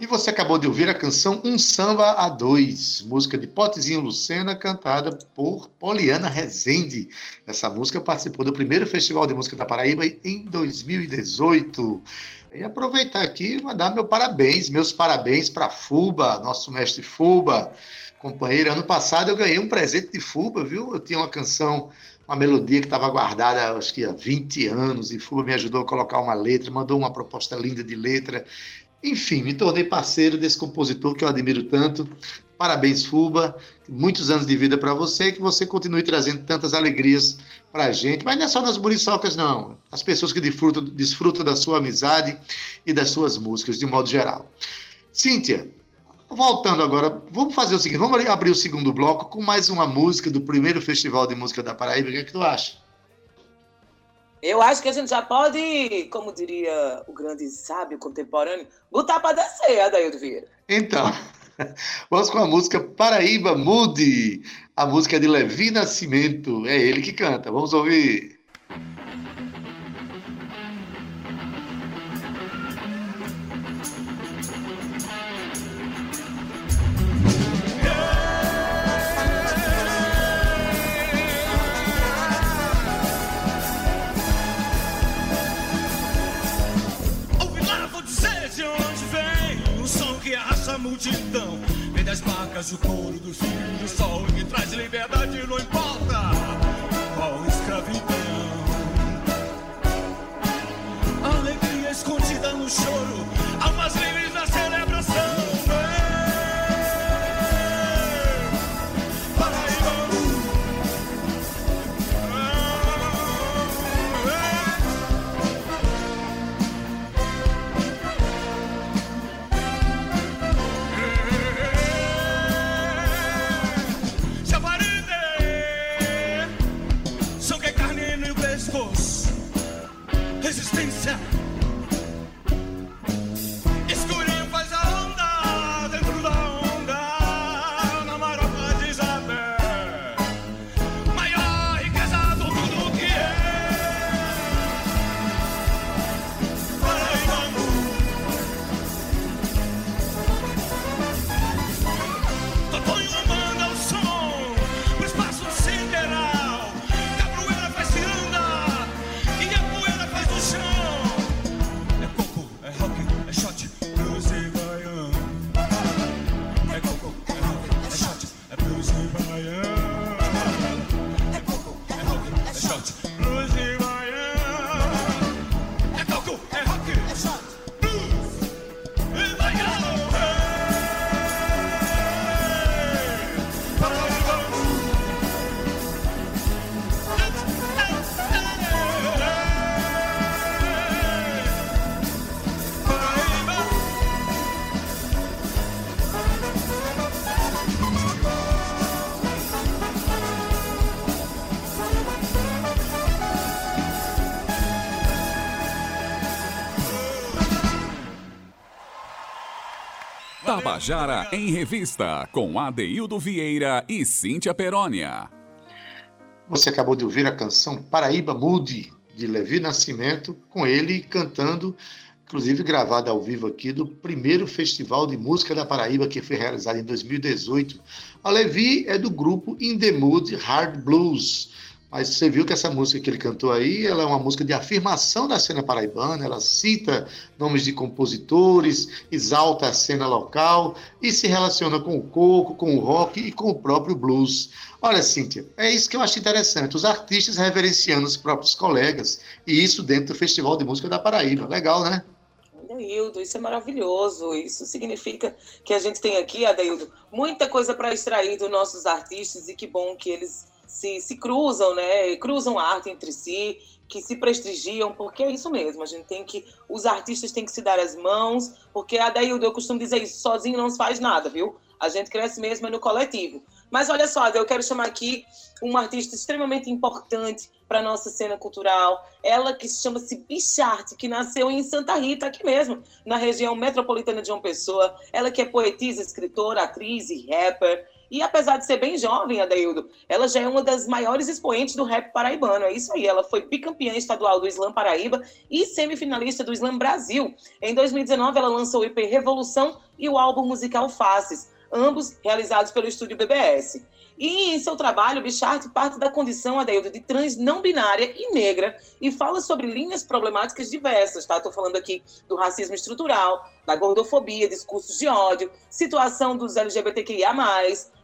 Speaker 2: E você acabou de ouvir a canção Um Samba a Dois, música de Potezinho Lucena, cantada por Poliana Rezende. Essa música participou do primeiro Festival de Música da Paraíba em 2018. E aproveitar aqui e mandar meu parabéns, meus parabéns para Fuba, nosso mestre Fuba, companheiro. Ano passado eu ganhei um presente de Fuba, viu? Eu tinha uma canção uma melodia que estava guardada acho que há 20 anos, e Fuba me ajudou a colocar uma letra, mandou uma proposta linda de letra. Enfim, me tornei parceiro desse compositor que eu admiro tanto. Parabéns, Fuba. Muitos anos de vida para você, que você continue trazendo tantas alegrias para a gente. Mas não é só nas muriçocas, não. As pessoas que desfrutam, desfrutam da sua amizade e das suas músicas, de modo geral. Cíntia, Voltando agora, vamos fazer o seguinte: vamos abrir o segundo bloco com mais uma música do primeiro Festival de Música da Paraíba. O que, é que tu acha?
Speaker 3: Eu acho que a gente já pode, como diria o grande sábio contemporâneo, botar para descer, Adaildo Vieira.
Speaker 2: Então, vamos com a música Paraíba Mude, a música de Levi Nascimento. É ele que canta. Vamos ouvir.
Speaker 7: Multidão. Vem das marcas, o couro do filho do sol que traz liberdade, não importa qual escravidão. Alegria escondida no choro, almas livres na celebração.
Speaker 1: Tabajara em Revista, com Adeildo Vieira e Cíntia Perónia.
Speaker 2: Você acabou de ouvir a canção Paraíba Mude, de Levi Nascimento, com ele cantando, inclusive gravada ao vivo aqui, do primeiro Festival de Música da Paraíba, que foi realizado em 2018. A Levi é do grupo In The Mood Hard Blues. Mas você viu que essa música que ele cantou aí, ela é uma música de afirmação da cena paraibana, ela cita nomes de compositores, exalta a cena local e se relaciona com o coco, com o rock e com o próprio blues. Olha, Cíntia, é isso que eu acho interessante, os artistas reverenciando os próprios colegas, e isso dentro do Festival de Música da Paraíba. Legal, né?
Speaker 3: Adaildo, isso é maravilhoso. Isso significa que a gente tem aqui, Adaildo, muita coisa para extrair dos nossos artistas e que bom que eles se, se cruzam, né? Cruzam a arte entre si, que se prestigiam, porque é isso mesmo. A gente tem que. Os artistas têm que se dar as mãos, porque Adaildo, eu costumo dizer isso, sozinho não se faz nada, viu? A gente cresce mesmo é no coletivo. Mas olha só, eu quero chamar aqui uma artista extremamente importante para a nossa cena cultural. Ela que chama-se Bicharte, que nasceu em Santa Rita, aqui mesmo, na região metropolitana de João Pessoa. Ela que é poetisa, escritora, atriz e rapper. E apesar de ser bem jovem, Adeildo, ela já é uma das maiores expoentes do rap paraibano. É isso aí, ela foi bicampeã estadual do Slam Paraíba e semifinalista do Slam Brasil. Em 2019, ela lançou o IP Revolução e o álbum musical Faces, ambos realizados pelo estúdio BBS. E em seu trabalho, Bichart parte da condição, Adeildo, de trans não binária e negra e fala sobre linhas problemáticas diversas, tá? Estou falando aqui do racismo estrutural, da gordofobia, discursos de ódio, situação dos LGBTQIA+,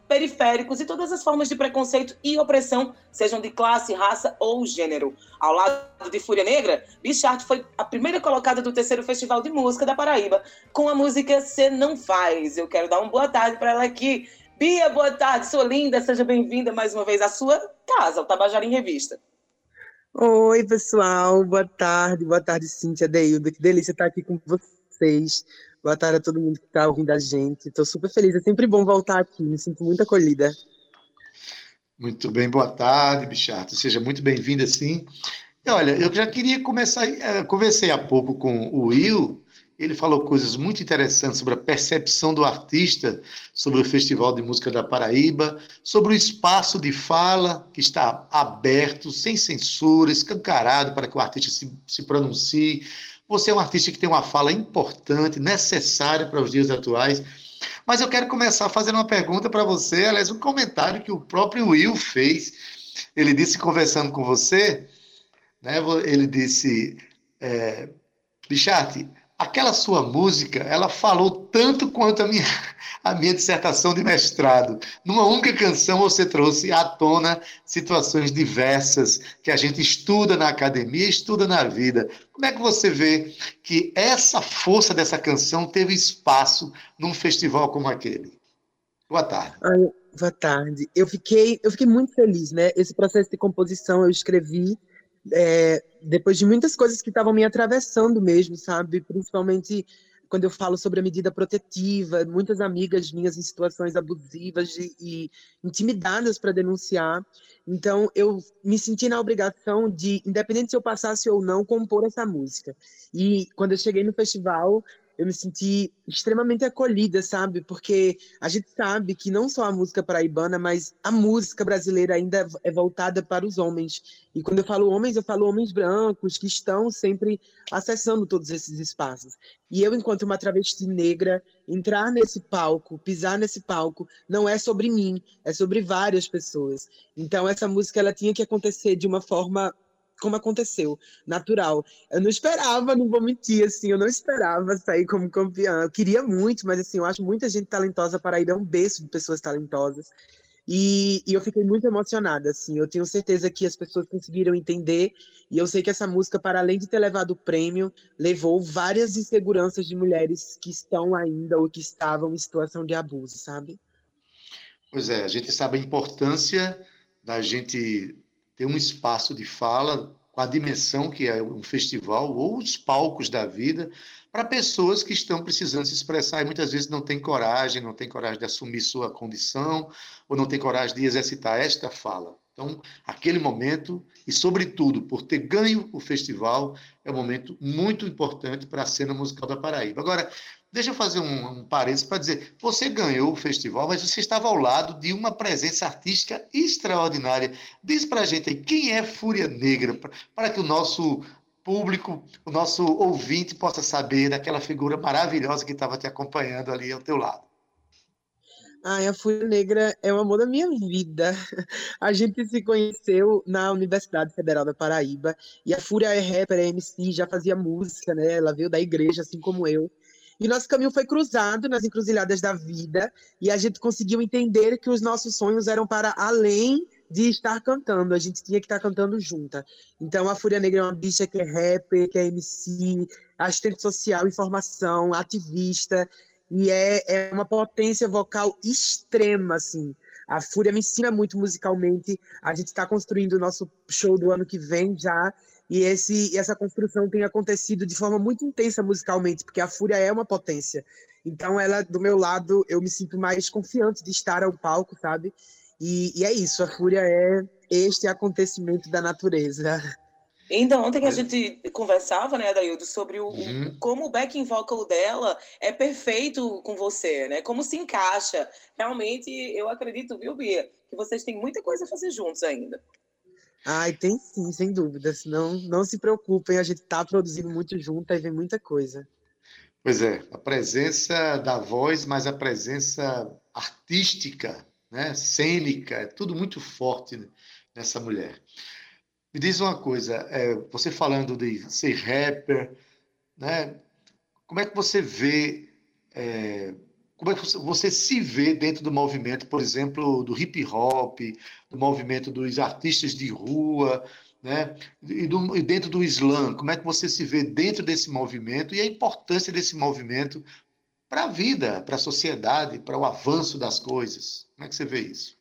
Speaker 3: periféricos e todas as formas de preconceito e opressão, sejam de classe, raça ou gênero. Ao lado de Fúria Negra, Bichart foi a primeira colocada do terceiro Festival de Música da Paraíba, com a música Cê Não Faz. Eu quero dar uma boa tarde para ela aqui. Bia, boa tarde, sua linda, seja bem-vinda mais uma vez à sua casa, o Tabajara em Revista.
Speaker 8: Oi, pessoal, boa tarde, boa tarde, Cíntia, Deildo, que delícia estar aqui com vocês. Boa tarde a todo mundo que está ouvindo a gente. Estou super feliz, é sempre bom voltar aqui, me sinto muito acolhida.
Speaker 2: Muito bem, boa tarde, Bichardo. Seja muito bem-vinda, sim. E olha, eu já queria começar. eh, Conversei há pouco com o Will, ele falou coisas muito interessantes sobre a percepção do artista sobre o Festival de Música da Paraíba, sobre o espaço de fala que está aberto, sem censura, escancarado para que o artista se, se pronuncie. Você é um artista que tem uma fala importante, necessária para os dias atuais. Mas eu quero começar fazendo uma pergunta para você, aliás, um comentário que o próprio Will fez. Ele disse, conversando com você, né, ele disse, é, Bicharte, aquela sua música, ela falou tanto quanto a minha, a minha dissertação de mestrado. Numa única canção você trouxe à tona situações diversas que a gente estuda na academia, estuda na vida. Como é que você vê que essa força dessa canção teve espaço num festival como aquele? Boa tarde.
Speaker 8: Ai, boa tarde. Eu fiquei, eu fiquei muito feliz, né? Esse processo de composição eu escrevi é, depois de muitas coisas que estavam me atravessando mesmo, sabe? Principalmente quando eu falo sobre a medida protetiva, muitas amigas minhas em situações abusivas e, e intimidadas para denunciar. Então, eu me senti na obrigação de, independente se eu passasse ou não, compor essa música. E quando eu cheguei no festival, eu me senti extremamente acolhida, sabe? Porque a gente sabe que não só a música paraibana, mas a música brasileira ainda é voltada para os homens. E quando eu falo homens, eu falo homens brancos que estão sempre acessando todos esses espaços. E eu, enquanto uma travesti negra, entrar nesse palco, pisar nesse palco, não é sobre mim, é sobre várias pessoas. Então essa música ela tinha que acontecer de uma forma como aconteceu, natural. Eu não esperava, não vou mentir, assim, eu não esperava sair como campeã. Eu queria muito, mas assim, eu acho muita gente talentosa. Paraíba é um berço de pessoas talentosas. E, e eu fiquei muito emocionada, assim. Eu tenho certeza que as pessoas conseguiram entender. E eu sei que essa música, para além de ter levado o prêmio, levou várias inseguranças de mulheres que estão ainda ou que estavam em situação de abuso, sabe?
Speaker 2: Pois é, a gente sabe a importância da gente ter um espaço de fala com a dimensão que é um festival ou os palcos da vida para pessoas que estão precisando se expressar e muitas vezes não têm coragem, não têm coragem de assumir sua condição ou não têm coragem de exercitar esta fala. Então, aquele momento, e sobretudo por ter ganho o festival, é um momento muito importante para a cena musical da Paraíba. Agora, deixa eu fazer um, um parênteses para dizer: você ganhou o festival, mas você estava ao lado de uma presença artística extraordinária. Diz para a gente aí, quem é Fúria Negra, para que o nosso público, o nosso ouvinte possa saber daquela figura maravilhosa que estava te acompanhando ali ao teu lado.
Speaker 8: Ai, a Fúria Negra é o amor da minha vida. A gente se conheceu na Universidade Federal da Paraíba e a Fúria é rapper, é MC, já fazia música, né? Ela veio da igreja, assim como eu. E nosso caminho foi cruzado nas encruzilhadas da vida e a gente conseguiu entender que os nossos sonhos eram para além de estar cantando, a gente tinha que estar cantando junta. Então a Fúria Negra é uma bicha que é rapper, que é MC, assistente social, informação, ativista, e é, é uma potência vocal extrema, assim. A Fúria me ensina muito musicalmente. A gente está construindo o nosso show do ano que vem já. E esse, essa construção tem acontecido de forma muito intensa musicalmente, porque a Fúria é uma potência. Então, ela, do meu lado, eu me sinto mais confiante de estar ao palco, sabe? E, e é isso, a Fúria é este acontecimento da natureza.
Speaker 3: Então, ontem que a
Speaker 2: Mas-
Speaker 3: gente conversava, né, Adaildo, sobre o, o-
Speaker 2: Uhum.
Speaker 3: como o backing vocal dela é perfeito com você, né? Como se encaixa. Realmente, eu acredito, viu, Bia, que vocês têm muita coisa a fazer juntos ainda.
Speaker 8: Ai, tem sim, sem dúvidas. Não, não se preocupem, a gente tá produzindo muito junto, aí vem muita coisa.
Speaker 2: Pois é, a presença da voz, mas a presença artística, né, cênica, é tudo muito forte nessa mulher. Me diz uma coisa, é, você falando de ser rapper, né, como é que você vê, é, como é que você, se vê dentro do movimento, por exemplo, do hip hop, do movimento dos artistas de rua, né, e, do- e dentro do Islã, como é que você se vê dentro desse movimento e a importância desse movimento para a vida, para a sociedade, para o avanço das coisas? Como é que você vê isso?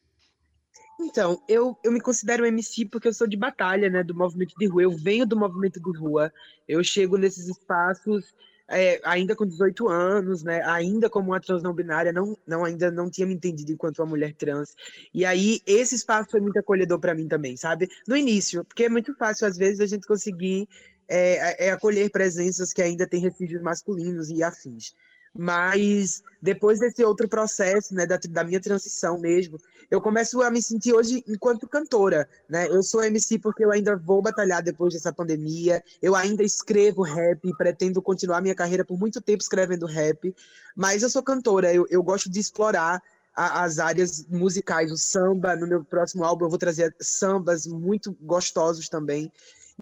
Speaker 8: Então, eu, eu me considero MC porque eu sou de batalha, né, do movimento de rua. Eu venho do movimento de rua. Eu chego nesses espaços é, ainda com 18 anos, né, ainda como uma trans não binária, não, não ainda não tinha me entendido enquanto uma mulher trans. E aí esse espaço foi muito acolhedor para mim também, sabe? No início, porque é muito fácil às vezes a gente conseguir é, é, acolher presenças que ainda têm resíduos masculinos e afins. Mas depois desse outro processo, né, da, da minha transição mesmo, eu começo a me sentir hoje enquanto cantora, né? Eu sou MC porque eu ainda vou batalhar depois dessa pandemia. Eu ainda escrevo rap, pretendo continuar minha carreira por muito tempo escrevendo rap, mas eu sou cantora, eu, eu gosto de explorar a- as áreas musicais, o samba. No meu próximo álbum eu vou trazer sambas muito gostosos também.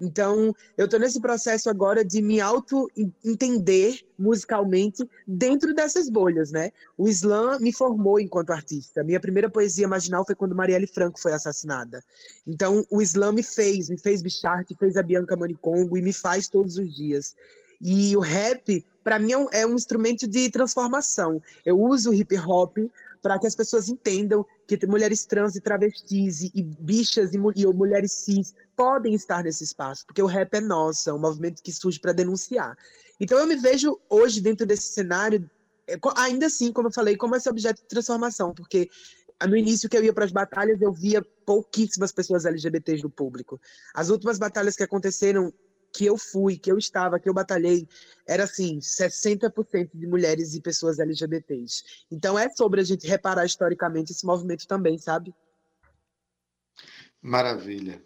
Speaker 8: Então, eu estou nesse processo agora de me auto-entender musicalmente dentro dessas bolhas, né? O Islã me formou enquanto artista. Minha primeira poesia marginal foi quando Marielle Franco foi assassinada. Então, o Islã me fez, me fez Bichart, fez a Bianca Manicongo e me faz todos os dias. E o rap, para mim, é é um instrumento de transformação. Eu uso o hip hop para que as pessoas entendam que mulheres trans e travestis e, bichas e, e mulheres cis podem estar nesse espaço, porque o rap é nosso, é um movimento que surge para denunciar. Então eu me vejo hoje dentro desse cenário, é, ainda assim, como eu falei, como esse objeto de transformação, porque ah, no início que eu ia para as batalhas, eu via pouquíssimas pessoas LGBTs no público. As últimas batalhas que aconteceram, que eu fui, que eu estava, que eu batalhei, era assim, 60% de mulheres e pessoas LGBTs. Então é sobre a gente reparar historicamente esse movimento também, sabe?
Speaker 2: Maravilha.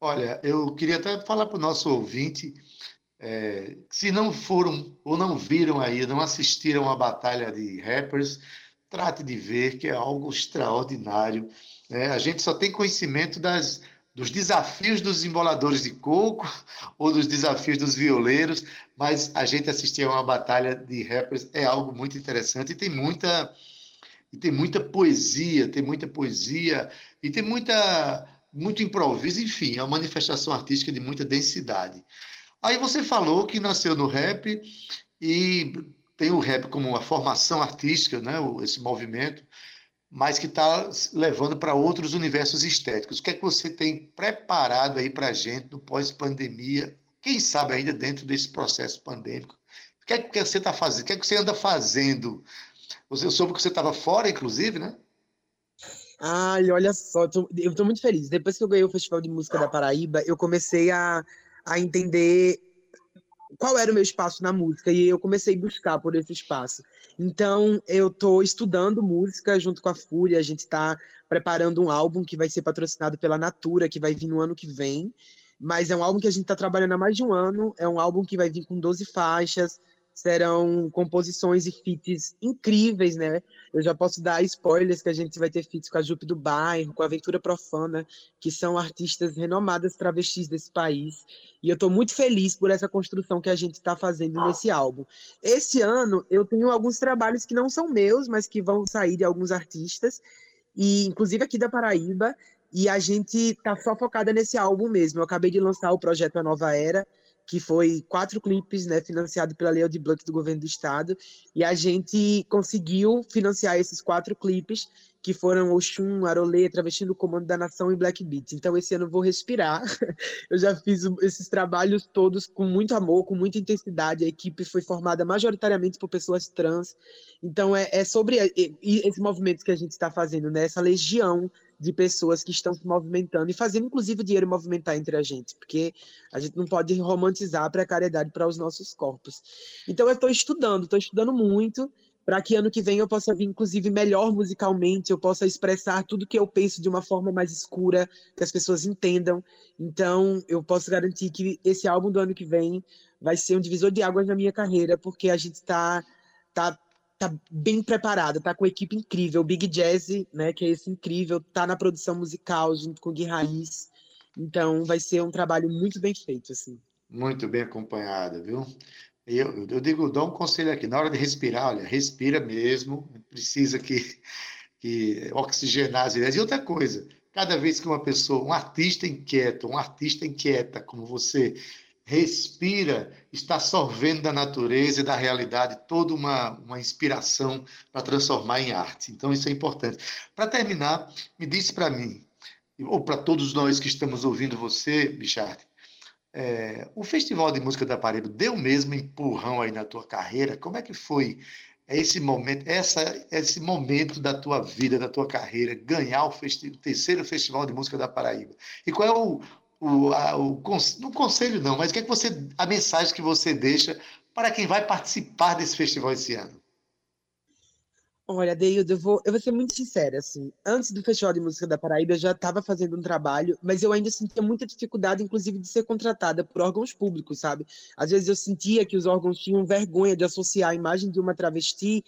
Speaker 2: Olha, eu queria até falar para o nosso ouvinte, é, se não foram ou não viram aí, não assistiram a batalha de rappers, trate de ver, que é algo extraordinário. né? A gente só tem conhecimento das, dos desafios dos emboladores de coco ou dos desafios dos violeiros, mas a gente assistir a uma batalha de rappers é algo muito interessante e tem muita, e tem muita poesia, tem muita poesia e tem muita muito improviso, enfim, é uma manifestação artística de muita densidade. Aí você falou que nasceu no rap e tem o rap como uma formação artística, né, esse movimento, mas que está levando para outros universos estéticos. O que é que você tem preparado aí para a gente no pós-pandemia? Quem sabe ainda dentro desse processo pandêmico? O que é que você está fazendo? O que é que você anda fazendo? Eu soube que você estava fora, inclusive, né?
Speaker 8: Ai, olha só, eu tô muito feliz. Depois que eu ganhei o Festival de Música da Paraíba, eu comecei a, a entender qual era o meu espaço na música e eu comecei a buscar por esse espaço. Então, eu tô estudando música junto com a Fúria, a gente tá preparando um álbum que vai ser patrocinado pela Natura, que vai vir no ano que vem. Mas é um álbum que a gente tá trabalhando há mais de um ano, é um álbum que vai vir com 12 faixas, serão composições e feats incríveis, né? Eu já posso dar spoilers que a gente vai ter feats com a Jupe do Bairro, com a Aventura Profana, que são artistas renomadas travestis desse país. E eu estou muito feliz por essa construção que a gente está fazendo nesse álbum. Esse ano eu tenho alguns trabalhos que não são meus, mas que vão sair de alguns artistas, e inclusive aqui da Paraíba. E a gente tá só focada nesse álbum mesmo. Eu acabei de lançar o projeto A Nova Era, que foi quatro clipes, né, financiado pela Lei de Blanc do governo do estado, e a gente conseguiu financiar esses quatro clipes, que foram Oxum, Arolê, Travesti do Comando da Nação e Black Beat. Então esse ano eu vou respirar. Eu já fiz esses trabalhos todos com muito amor, com muita intensidade. A equipe foi formada majoritariamente por pessoas trans. Então é, é sobre e esse movimento que a gente está fazendo, né? Essa legião de pessoas que estão se movimentando e fazendo, inclusive, o dinheiro movimentar entre a gente, porque a gente não pode romantizar a precariedade para os nossos corpos. Então, eu estou estudando, estou estudando muito para que ano que vem eu possa vir, inclusive, melhor musicalmente, eu possa expressar tudo que eu penso de uma forma mais escura, que as pessoas entendam. Então, eu posso garantir que esse álbum do ano que vem vai ser um divisor de águas na minha carreira, porque a gente está tá, tá bem preparado, tá com equipe incrível. Big Jazz, né, que é esse incrível, tá na produção musical junto com o Gui Raiz. Então, vai ser um trabalho muito bem feito, assim.
Speaker 2: Muito bem acompanhada, viu? Eu, eu digo, dou um conselho aqui, na hora de respirar, olha, respira mesmo, precisa que, que oxigenar as ideias. E outra coisa, cada vez que uma pessoa, um artista inquieto, um artista inquieta como você, respira, está sorvendo da natureza e da realidade toda uma, uma inspiração para transformar em arte. Então, isso é importante. Para terminar, me disse para mim, ou para todos nós que estamos ouvindo você, Bichard, é, o Festival de Música da Paraíba deu mesmo empurrão aí na tua carreira? Como é que foi esse momento, essa, esse momento da tua vida, da tua carreira, ganhar o, festi o terceiro Festival de Música da Paraíba? E qual é o, o, a, o conselho não, mas o que é que você, a mensagem que você deixa para quem vai participar desse festival esse ano?
Speaker 8: Olha, Deildo, eu vou, eu vou ser muito sincera, assim. Antes do Festival de Música da Paraíba, eu já estava fazendo um trabalho, mas eu ainda sentia muita dificuldade, inclusive, de ser contratada por órgãos públicos, sabe? Às vezes eu sentia que os órgãos tinham vergonha de associar a imagem de uma travesti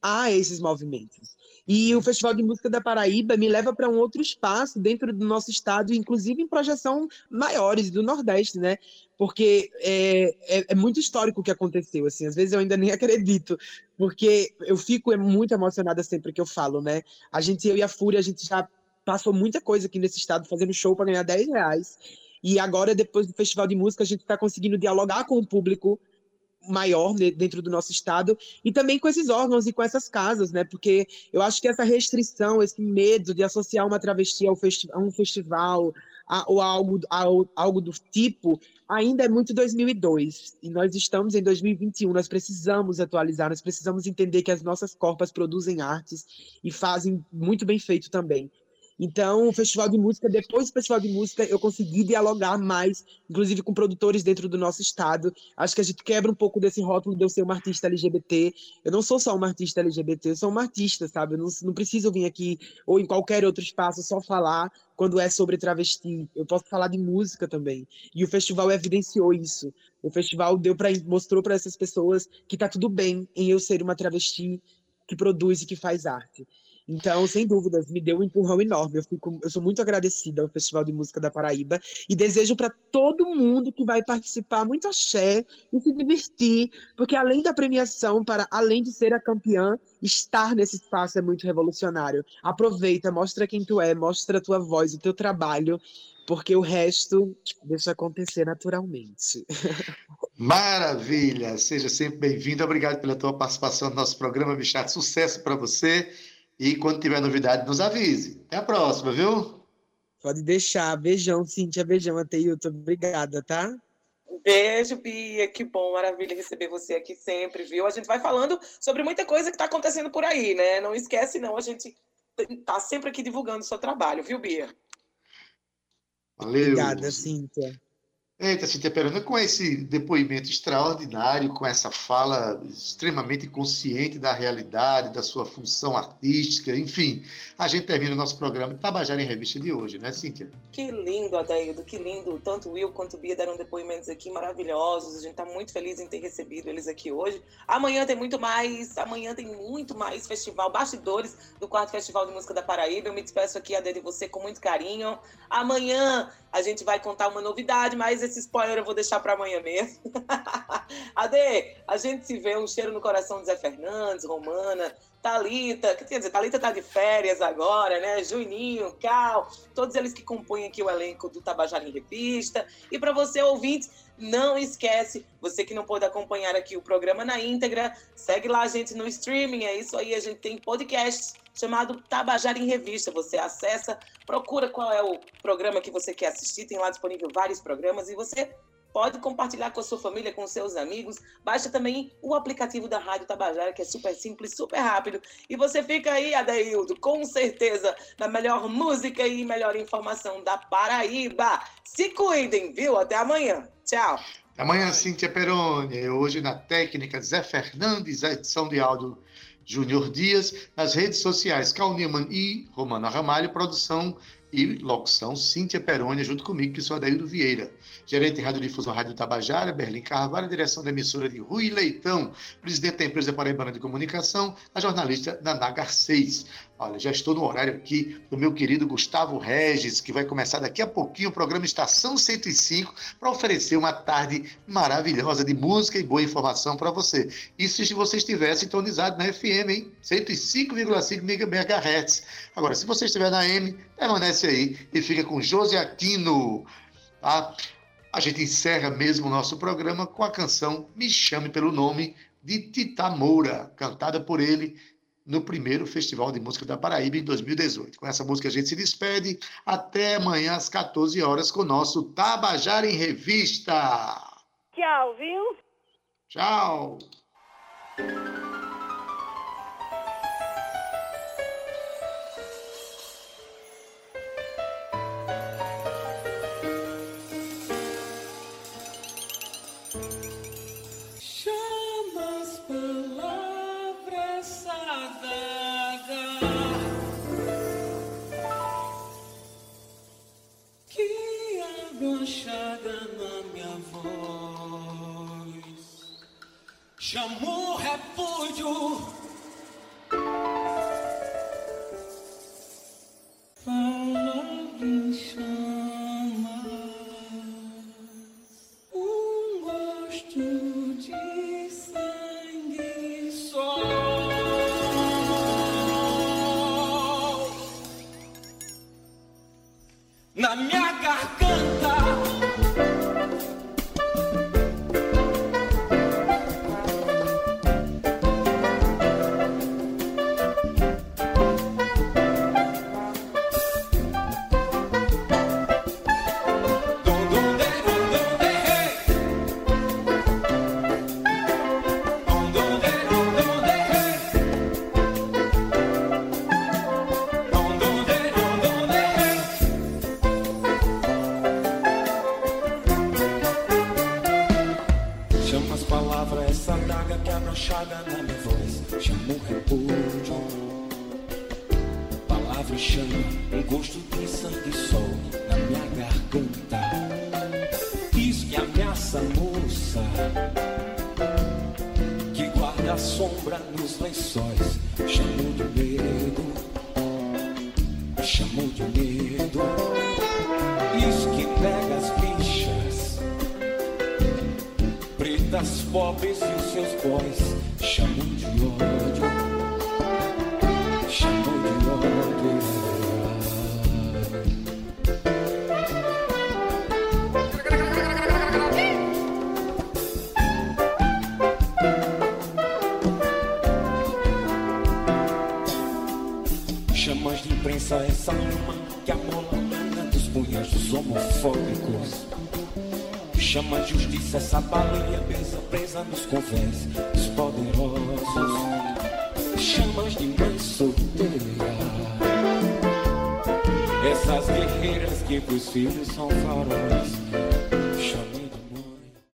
Speaker 8: a esses movimentos. E o Festival de Música da Paraíba me leva para um outro espaço dentro do nosso estado, inclusive em projeção maiores do Nordeste, né? Porque é, é, é, muito histórico o que aconteceu, assim, às vezes eu ainda nem acredito, porque eu fico muito emocionada sempre que eu falo, né? A gente, eu e a Fúria, a gente já passou muita coisa aqui nesse estado, fazendo show para ganhar 10 reais, e agora, depois do Festival de Música, a gente está conseguindo dialogar com o público maior dentro do nosso estado e também com esses órgãos e com essas casas, né? Porque eu acho que essa restrição, esse medo de associar uma travesti ao festi a um festival a, ou a algo, a, algo do tipo ainda é muito 2002 e nós estamos em 2021. Nós precisamos atualizar, nós precisamos entender que as nossas corpas produzem artes e fazem muito bem feito também. Então, o festival de música, depois do festival de música, eu consegui dialogar mais, inclusive com produtores dentro do nosso estado. Acho que a gente quebra um pouco desse rótulo de eu ser uma artista LGBT. Eu não sou só uma artista LGBT, eu sou uma artista, sabe? Eu não, não preciso vir aqui ou em qualquer outro espaço só falar quando é sobre travesti. Eu posso falar de música também. E o festival evidenciou isso. O festival deu para mostrou para essas pessoas que tá tudo bem em eu ser uma travesti que produz e que faz arte. Então, sem dúvidas, me deu um empurrão enorme. Eu, fico, eu sou muito agradecida ao Festival de Música da Paraíba e desejo para todo mundo que vai participar muito axé e se divertir, porque além da premiação, para além de ser a campeã, estar nesse espaço é muito revolucionário. Aproveita, mostra quem tu é, mostra a tua voz, o teu trabalho, porque o resto deixa acontecer naturalmente.
Speaker 2: Maravilha! Seja sempre bem-vindo. Obrigado pela tua participação no nosso programa, Bichado. Sucesso para você. E quando tiver novidade, nos avise. Até a próxima, viu?
Speaker 8: Pode deixar. Beijão, Cíntia. Beijão, Ateilton. Obrigada, tá?
Speaker 3: Beijo, Bia. Que bom, maravilha receber você aqui sempre, viu? A gente vai falando sobre muita coisa que está acontecendo por aí, né? Não esquece, não. A gente tá sempre aqui divulgando o seu trabalho, viu, Bia?
Speaker 2: Valeu.
Speaker 8: Obrigada, Cíntia.
Speaker 2: Eita, Cintia Perona, com esse depoimento extraordinário, com essa fala extremamente consciente da realidade, da sua função artística, enfim, a gente termina o nosso programa Tabajara em Revista de hoje, né, Cíntia?
Speaker 3: Que lindo, Adaildo, que lindo. Tanto Will quanto Bia deram depoimentos aqui maravilhosos. A gente está muito feliz em ter recebido eles aqui hoje. Amanhã tem muito mais, amanhã tem muito mais festival, bastidores do quarto Festival de Música da Paraíba. Eu me despeço aqui, Adaildo, de você com muito carinho. Amanhã a gente vai contar uma novidade, mas esse spoiler eu vou deixar para amanhã mesmo. Ade, a gente se vê um cheiro no coração de Zé Fernandes, Romana, Talita, quer dizer, Talita tá de férias agora, né? Juninho, Cal, todos eles que compõem aqui o elenco do Tabajara em Revista. E para você ouvinte, não esquece, você que não pode acompanhar aqui o programa na íntegra, segue lá a gente no streaming, é isso aí, a gente tem podcast chamado Tabajara em Revista. Você acessa, procura qual é o programa que você quer assistir, tem lá disponível vários programas e você pode compartilhar com a sua família, com seus amigos. Baixa também o aplicativo da Rádio Tabajara, que é super simples, super rápido. E você fica aí, Adeildo, com certeza, na melhor música e melhor informação da Paraíba. Se cuidem, viu? Até amanhã. Tchau.
Speaker 2: Amanhã, Cíntia Peroni. Hoje na técnica, Zé Fernandes, a edição de áudio Júnior Dias. Nas redes sociais, Cal Newman e Romana Ramalho. Produção e locução, Cíntia Peroni, junto comigo, que sou Adaildo Vieira. Gerente de Radiodifusão Rádio Tabajara, Berlim Carvalho, direção da emissora de Rui Leitão, presidente da empresa Paraibana de Comunicação, a jornalista Naná Garcês. Olha, já estou no horário aqui do meu querido Gustavo Regis, que vai começar daqui a pouquinho o programa Estação 105 para oferecer uma tarde maravilhosa de música e boa informação para você. Isso se você estiver sintonizado na FM, hein? 105,5 MHz. Agora, se você estiver na M, permanece aí e fica com José Aquino. Tá? A gente encerra mesmo o nosso programa com a canção Me Chame Pelo Nome, de Tita Moura, cantada por ele no primeiro Festival de Música da Paraíba em 2018. Com essa música a gente se despede. Até amanhã às 14 horas com o nosso Tabajara em Revista.
Speaker 9: Tchau, viu?
Speaker 2: Tchau.
Speaker 7: Chamou repúdio. Palavra em chamas. Um gosto de sangue sol. Na minha garganta.